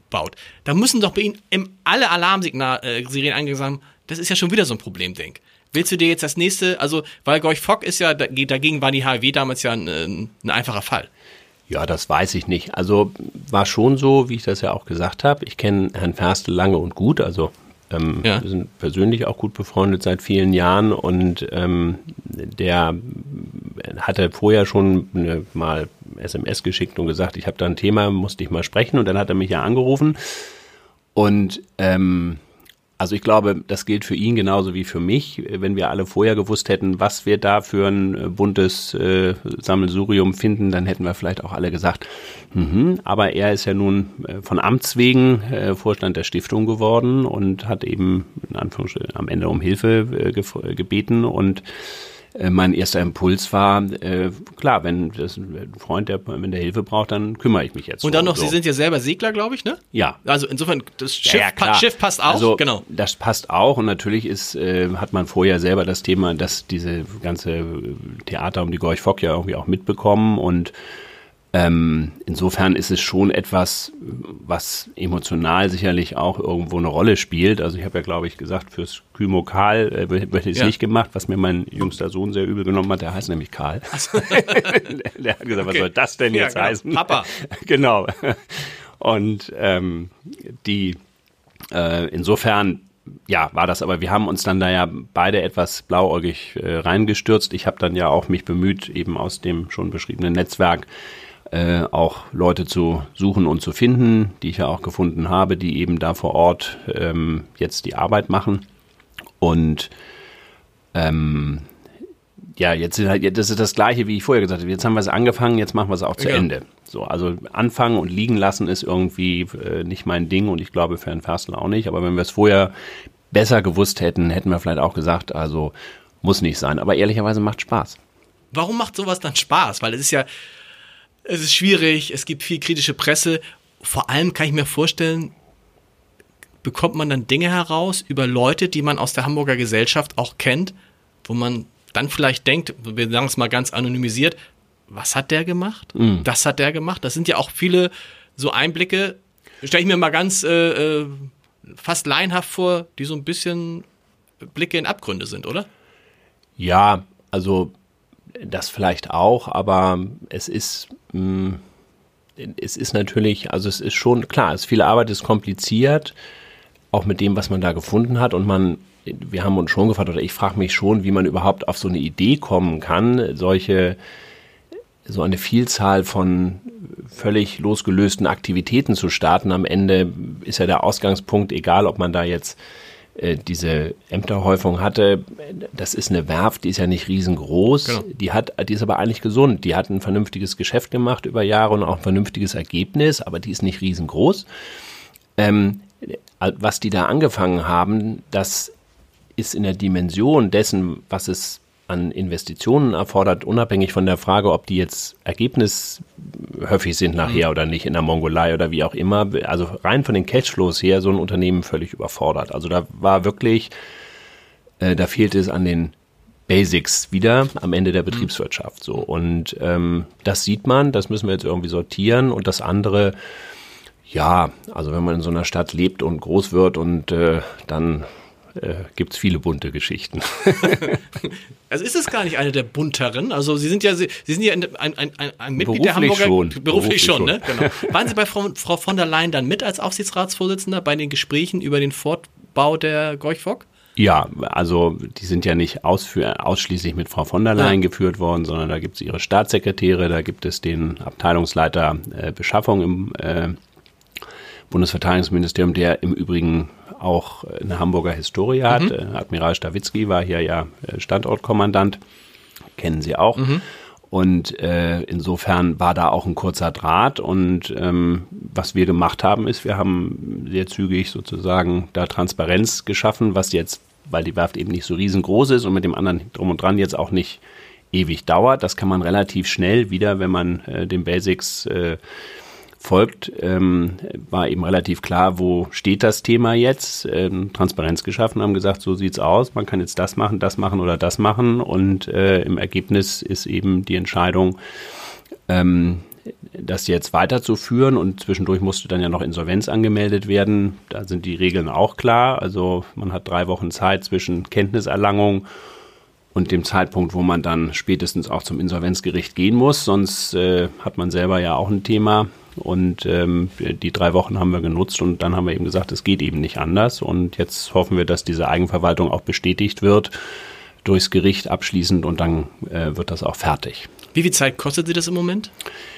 baut. Da müssen doch bei Ihnen alle Alarmsignal äh, angesagt haben, das ist ja schon wieder so ein Problemding. Willst du dir jetzt das nächste, also, weil Gorch Fock ist ja, dag- dagegen war die HW damals ja ein, ein einfacher Fall. Ja, das weiß ich nicht. Also war schon so, wie ich das ja auch gesagt habe. Ich kenne Herrn Ferstel lange und gut. Also ähm, Ja. wir sind persönlich auch gut befreundet seit vielen Jahren und ähm, der hatte vorher schon eine, mal SMS geschickt und gesagt, ich habe da ein Thema, musste ich mal sprechen und dann hat er mich ja angerufen und ähm, also ich glaube, das gilt für ihn genauso wie für mich. Wenn wir alle vorher gewusst hätten, was wir da für ein äh, buntes äh, Sammelsurium finden, dann hätten wir vielleicht auch alle gesagt, mhm. aber er ist ja nun äh, von Amts wegen äh, Vorstand der Stiftung geworden und hat eben in am Ende um Hilfe äh, gebeten und äh, mein erster Impuls war, äh, klar, wenn das ein Freund, der, wenn der Hilfe braucht, dann kümmere ich mich jetzt. Und dann noch, so. Sie sind ja selber Segler, glaube ich, ne? Ja. Also insofern, das Schiff, Ja, ja. Schiff passt auch, also, genau. Das passt auch und natürlich ist, äh, hat man vorher selber das Thema, dass diese ganze Theater um die Gorch Fock ja irgendwie auch mitbekommen und ähm, insofern ist es schon etwas, was emotional sicherlich auch irgendwo eine Rolle spielt. Also ich habe ja, glaube ich, gesagt, fürs Kymo Karl äh, hätte ich es Ja. nicht gemacht, was mir mein jüngster Sohn sehr übel genommen hat. Der heißt nämlich Karl. der, <laughs> der hat gesagt, was Okay. soll das denn Ja, jetzt genau. heißen? Papa. <laughs> genau. Und ähm, die äh, insofern ja, war das, aber wir haben uns dann da ja beide etwas blauäugig äh, reingestürzt. Ich habe dann ja auch mich bemüht, eben aus dem schon beschriebenen Netzwerk äh, auch Leute zu suchen und zu finden, die ich ja auch gefunden habe, die eben da vor Ort ähm, jetzt die Arbeit machen. Und ähm, ja, jetzt sind halt, das ist das Gleiche, wie ich vorher gesagt habe. Jetzt haben wir es angefangen, jetzt machen wir es auch zu Ja. Ende. So, also anfangen und liegen lassen ist irgendwie äh, nicht mein Ding und ich glaube für Herrn Ferstl auch nicht. Aber wenn wir es vorher besser gewusst hätten, hätten wir vielleicht auch gesagt, also muss nicht sein. Aber ehrlicherweise macht Spaß. Warum macht sowas dann Spaß? Weil es ist ja, es ist schwierig, es gibt viel kritische Presse. Vor allem kann ich mir vorstellen, bekommt man dann Dinge heraus über Leute, die man aus der Hamburger Gesellschaft auch kennt, wo man dann vielleicht denkt, wir sagen es mal ganz anonymisiert, was hat der gemacht? Das hat der gemacht. Das sind ja auch viele so Einblicke, stelle ich mir mal ganz äh, äh, fast laienhaft vor, die so ein bisschen Blicke in Abgründe sind, oder? Ja, also das vielleicht auch, aber es ist, mh, es ist natürlich, also es ist schon klar, es ist viel Arbeit, es ist kompliziert, auch mit dem, was man da gefunden hat und man, wir haben uns schon gefragt, oder ich frage mich schon, wie man überhaupt auf so eine Idee kommen kann, solche, so eine Vielzahl von völlig losgelösten Aktivitäten zu starten. Am Ende ist ja der Ausgangspunkt, egal ob man da jetzt äh, diese Ämterhäufung hatte, das ist eine Werft, die ist ja nicht riesengroß, Genau. die hat, die ist aber eigentlich gesund, die hat ein vernünftiges Geschäft gemacht über Jahre und auch ein vernünftiges Ergebnis, aber die ist nicht riesengroß. Ähm, was die da angefangen haben, das ist in der Dimension dessen, was es an Investitionen erfordert, unabhängig von der Frage, ob die jetzt ergebnishöfig sind nachher oder nicht in der Mongolei oder wie auch immer. Also rein von den Cashflows her so ein Unternehmen völlig überfordert. Also da war wirklich, äh, da fehlte es an den Basics wieder am Ende der Betriebswirtschaft. So und ähm, das sieht man, das müssen wir jetzt irgendwie sortieren und das andere. Ja, also wenn man in so einer Stadt lebt und groß wird und äh, dann äh, gibt es viele bunte Geschichten. <laughs> Also ist es gar nicht eine der bunteren? Also Sie sind ja, Sie, Sie sind ja ein, ein, ein, ein Mitglied der Beruflich Hamburger schon. Beruflich, Beruflich schon, ne? Genau. Waren Sie bei Frau, Frau von der Leyen dann mit als Aufsichtsratsvorsitzender bei den Gesprächen über den Fortbau der Gorch-Fock? Ja, also die sind ja nicht ausschließlich mit Frau von der Leyen Ja. geführt worden, sondern da gibt es ihre Staatssekretäre, da gibt es den Abteilungsleiter äh, Beschaffung im äh, Bundesverteidigungsministerium, der im Übrigen auch eine Hamburger Historie hat. Äh, Admiral Stawitzki war hier ja äh, Standortkommandant, kennen Sie auch. Und äh, insofern war da auch ein kurzer Draht. Und ähm, was wir gemacht haben, ist, wir haben sehr zügig sozusagen da Transparenz geschaffen, was jetzt, weil die Werft eben nicht so riesengroß ist und mit dem anderen drum und dran jetzt auch nicht ewig dauert. Das kann man relativ schnell wieder, wenn man äh, den Basics äh, folgt, ähm, war eben relativ klar, wo steht das Thema jetzt. Ähm, Transparenz geschaffen, haben gesagt, so sieht's aus. Man kann jetzt das machen, das machen oder das machen. Und äh, im Ergebnis ist eben die Entscheidung, ähm, das jetzt weiterzuführen. Und zwischendurch musste dann ja noch Insolvenz angemeldet werden. Da sind die Regeln auch klar. Also man hat drei Wochen Zeit zwischen Kenntniserlangung und dem Zeitpunkt, wo man dann spätestens auch zum Insolvenzgericht gehen muss. Sonst äh, hat man selber ja auch ein Thema. Und ähm, die drei Wochen haben wir genutzt und dann haben wir eben gesagt, es geht eben nicht anders. Und jetzt hoffen wir, dass diese Eigenverwaltung auch bestätigt wird durchs Gericht abschließend und dann äh, wird das auch fertig. Wie viel Zeit kostet Sie das im Moment,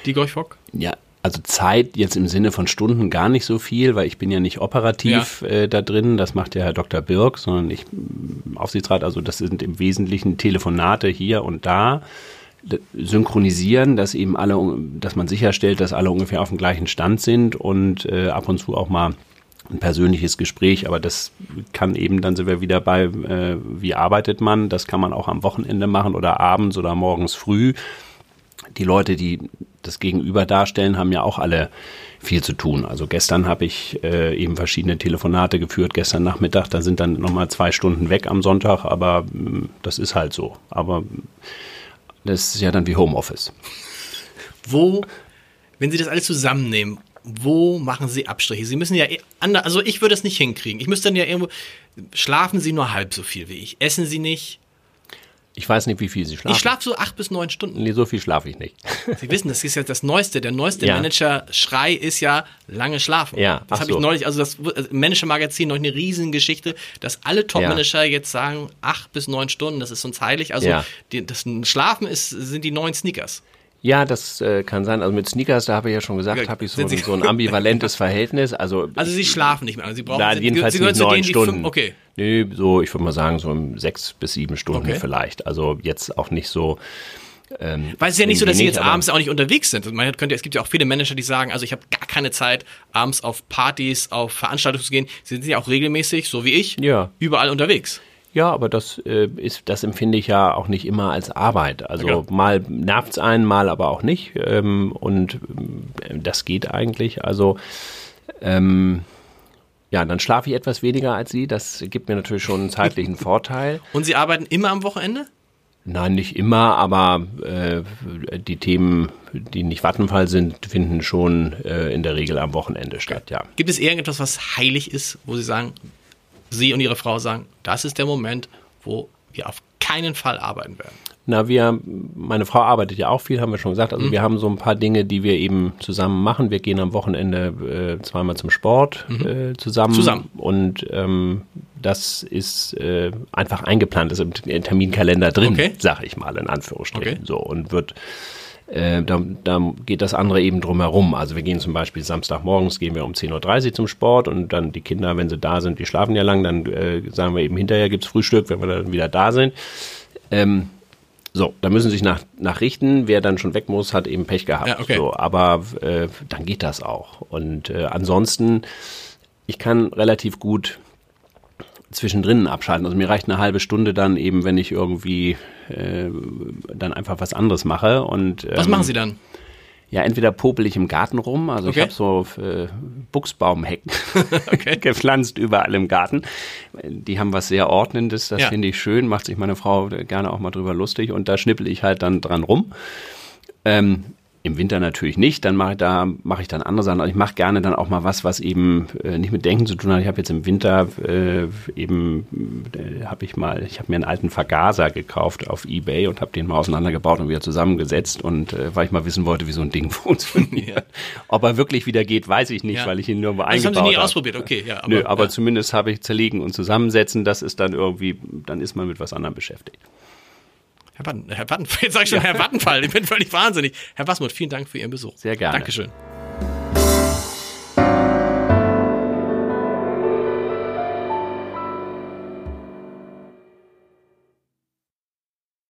die Gorch-Fock? Ja, also Zeit jetzt im Sinne von Stunden gar nicht so viel, weil ich bin ja nicht operativ äh, da drin. Das macht ja Herr Dr. Birk, sondern ich Aufsichtsrat. Also das sind im Wesentlichen Telefonate hier und da synchronisieren, dass eben alle, dass man sicherstellt, dass alle ungefähr auf dem gleichen Stand sind und äh, ab und zu auch mal ein persönliches Gespräch, aber das kann eben, dann sind wir wieder bei, äh, wie arbeitet man, das kann man auch am Wochenende machen oder abends oder morgens früh. Die Leute, die das Gegenüber darstellen, haben ja auch alle viel zu tun. Also gestern habe ich äh, eben verschiedene Telefonate geführt, gestern Nachmittag, da sind dann nochmal zwei Stunden weg am Sonntag, aber mm, das ist halt so. Aber das ist ja dann wie Homeoffice. Wo, wenn Sie das alles zusammennehmen, wo machen Sie Abstriche? Sie müssen ja, eh also ich würde es nicht hinkriegen. Ich müsste dann ja irgendwo, schlafen Sie nur halb so viel wie ich. Essen Sie nicht. Ich weiß nicht, wie viel Sie schlafen. Ich schlafe so acht bis neun Stunden. Nee, so viel schlafe ich nicht. <laughs> Sie wissen, das ist ja das Neueste. Der neueste Ja. Manager-Schrei ist ja lange schlafen. Ja, Das habe ich so. neulich, also das äh, Manager-Magazin, noch eine Riesengeschichte, dass alle Top-Manager jetzt sagen, acht bis neun Stunden, das ist uns heilig. Also Ja. die, das Schlafen ist, sind die neuen Sneakers. Ja, das äh, kann sein. Also mit Sneakers, da habe ich ja schon gesagt, Ja, habe ich so, Sie- ein- so ein ambivalentes Verhältnis. Also, <laughs> Also sie schlafen nicht mehr. Also sie brauchen na, sie, jedenfalls sie gehören nicht neun denen, Stunden. fünf, okay. Nee, so, ich würde mal sagen, so um sechs bis sieben Stunden Okay. vielleicht. Also jetzt auch nicht so. Ähm, Weil es ist ja nicht so, dass sie jetzt abends auch nicht unterwegs sind. Man könnte, es gibt ja auch viele Manager, die sagen, also ich habe gar keine Zeit, abends auf Partys, auf Veranstaltungen zu gehen. Sie sind ja auch regelmäßig, so wie ich, Ja. überall unterwegs. Ja, aber das äh, ist, das empfinde ich ja auch nicht immer als Arbeit. Also Ja. mal nervt's einen, mal aber auch nicht. Ähm, und ähm, das geht eigentlich. Also ähm, ja, dann schlafe ich etwas weniger als Sie. Das gibt mir natürlich schon einen zeitlichen <laughs> Vorteil. Und sie arbeiten immer am Wochenende? Nein, nicht immer, aber äh, die Themen, die nicht Vattenfall sind, finden schon äh, in der Regel am Wochenende statt, ja. Gibt es irgendetwas, was heilig ist, wo Sie sagen, Sie und Ihre Frau sagen, das ist der Moment, wo wir auf keinen Fall arbeiten werden? Na, wir, meine Frau arbeitet ja auch viel, haben wir schon gesagt. Mhm. Also wir haben so ein paar Dinge, die wir eben zusammen machen. Wir gehen am Wochenende äh, zweimal zum Sport äh, zusammen. Mhm. Zusammen. Und ähm, das ist äh, einfach eingeplant, ist im Terminkalender drin, Okay. sag ich mal in Anführungsstrichen. Okay. So und wird äh, da, da geht das andere eben drumherum. Also wir gehen zum Beispiel Samstagmorgens gehen wir um 10.30 Uhr zum Sport und dann die Kinder, wenn sie da sind, die schlafen ja lang, dann äh, sagen wir eben hinterher gibt's Frühstück, wenn wir dann wieder da sind. Ähm, so, da müssen sie sich nach, nachrichten. Wer dann schon weg muss, hat eben Pech gehabt. Ja, okay. so, aber äh, dann geht das auch. Und äh, ansonsten, ich kann relativ gut zwischendrin abschalten. Also mir reicht eine halbe Stunde dann eben, wenn ich irgendwie äh, dann einfach was anderes mache. Und, Was ähm, machen Sie dann? Ja, entweder popel ich im Garten rum, also Okay. ich habe so äh, Buchsbaumhecken <laughs> <laughs> gepflanzt überall im Garten. Die haben was sehr Ordnendes, das Ja. finde ich schön, macht sich meine Frau gerne auch mal drüber lustig und da schnippel ich halt dann dran rum. Ähm, Im Winter natürlich nicht, dann mache ich da mache ich dann andere Sachen. Also ich mache gerne dann auch mal was, was eben äh, nicht mit Denken zu tun hat. Ich habe jetzt im Winter äh, eben äh, habe ich mal, ich habe mir einen alten Vergaser gekauft auf eBay und habe den mal auseinandergebaut und wieder zusammengesetzt und äh, weil ich mal wissen wollte, wie so ein Ding <laughs> funktioniert. Ob er wirklich wieder geht, weiß ich nicht, Ja. weil ich ihn nur Das haben eingebaut Sie nie habe. ausprobiert, okay. Ja, aber, Nö, aber ja. zumindest habe ich zerlegen und zusammensetzen, das ist dann irgendwie, dann ist man mit was anderem beschäftigt. Herr, Watten, Herr Wattenfall, <laughs> jetzt sage ich schon ja. Herr Wattenfall, ich bin völlig wahnsinnig. Herr Wasmuth, vielen Dank für Ihren Besuch. Sehr gerne. Dankeschön.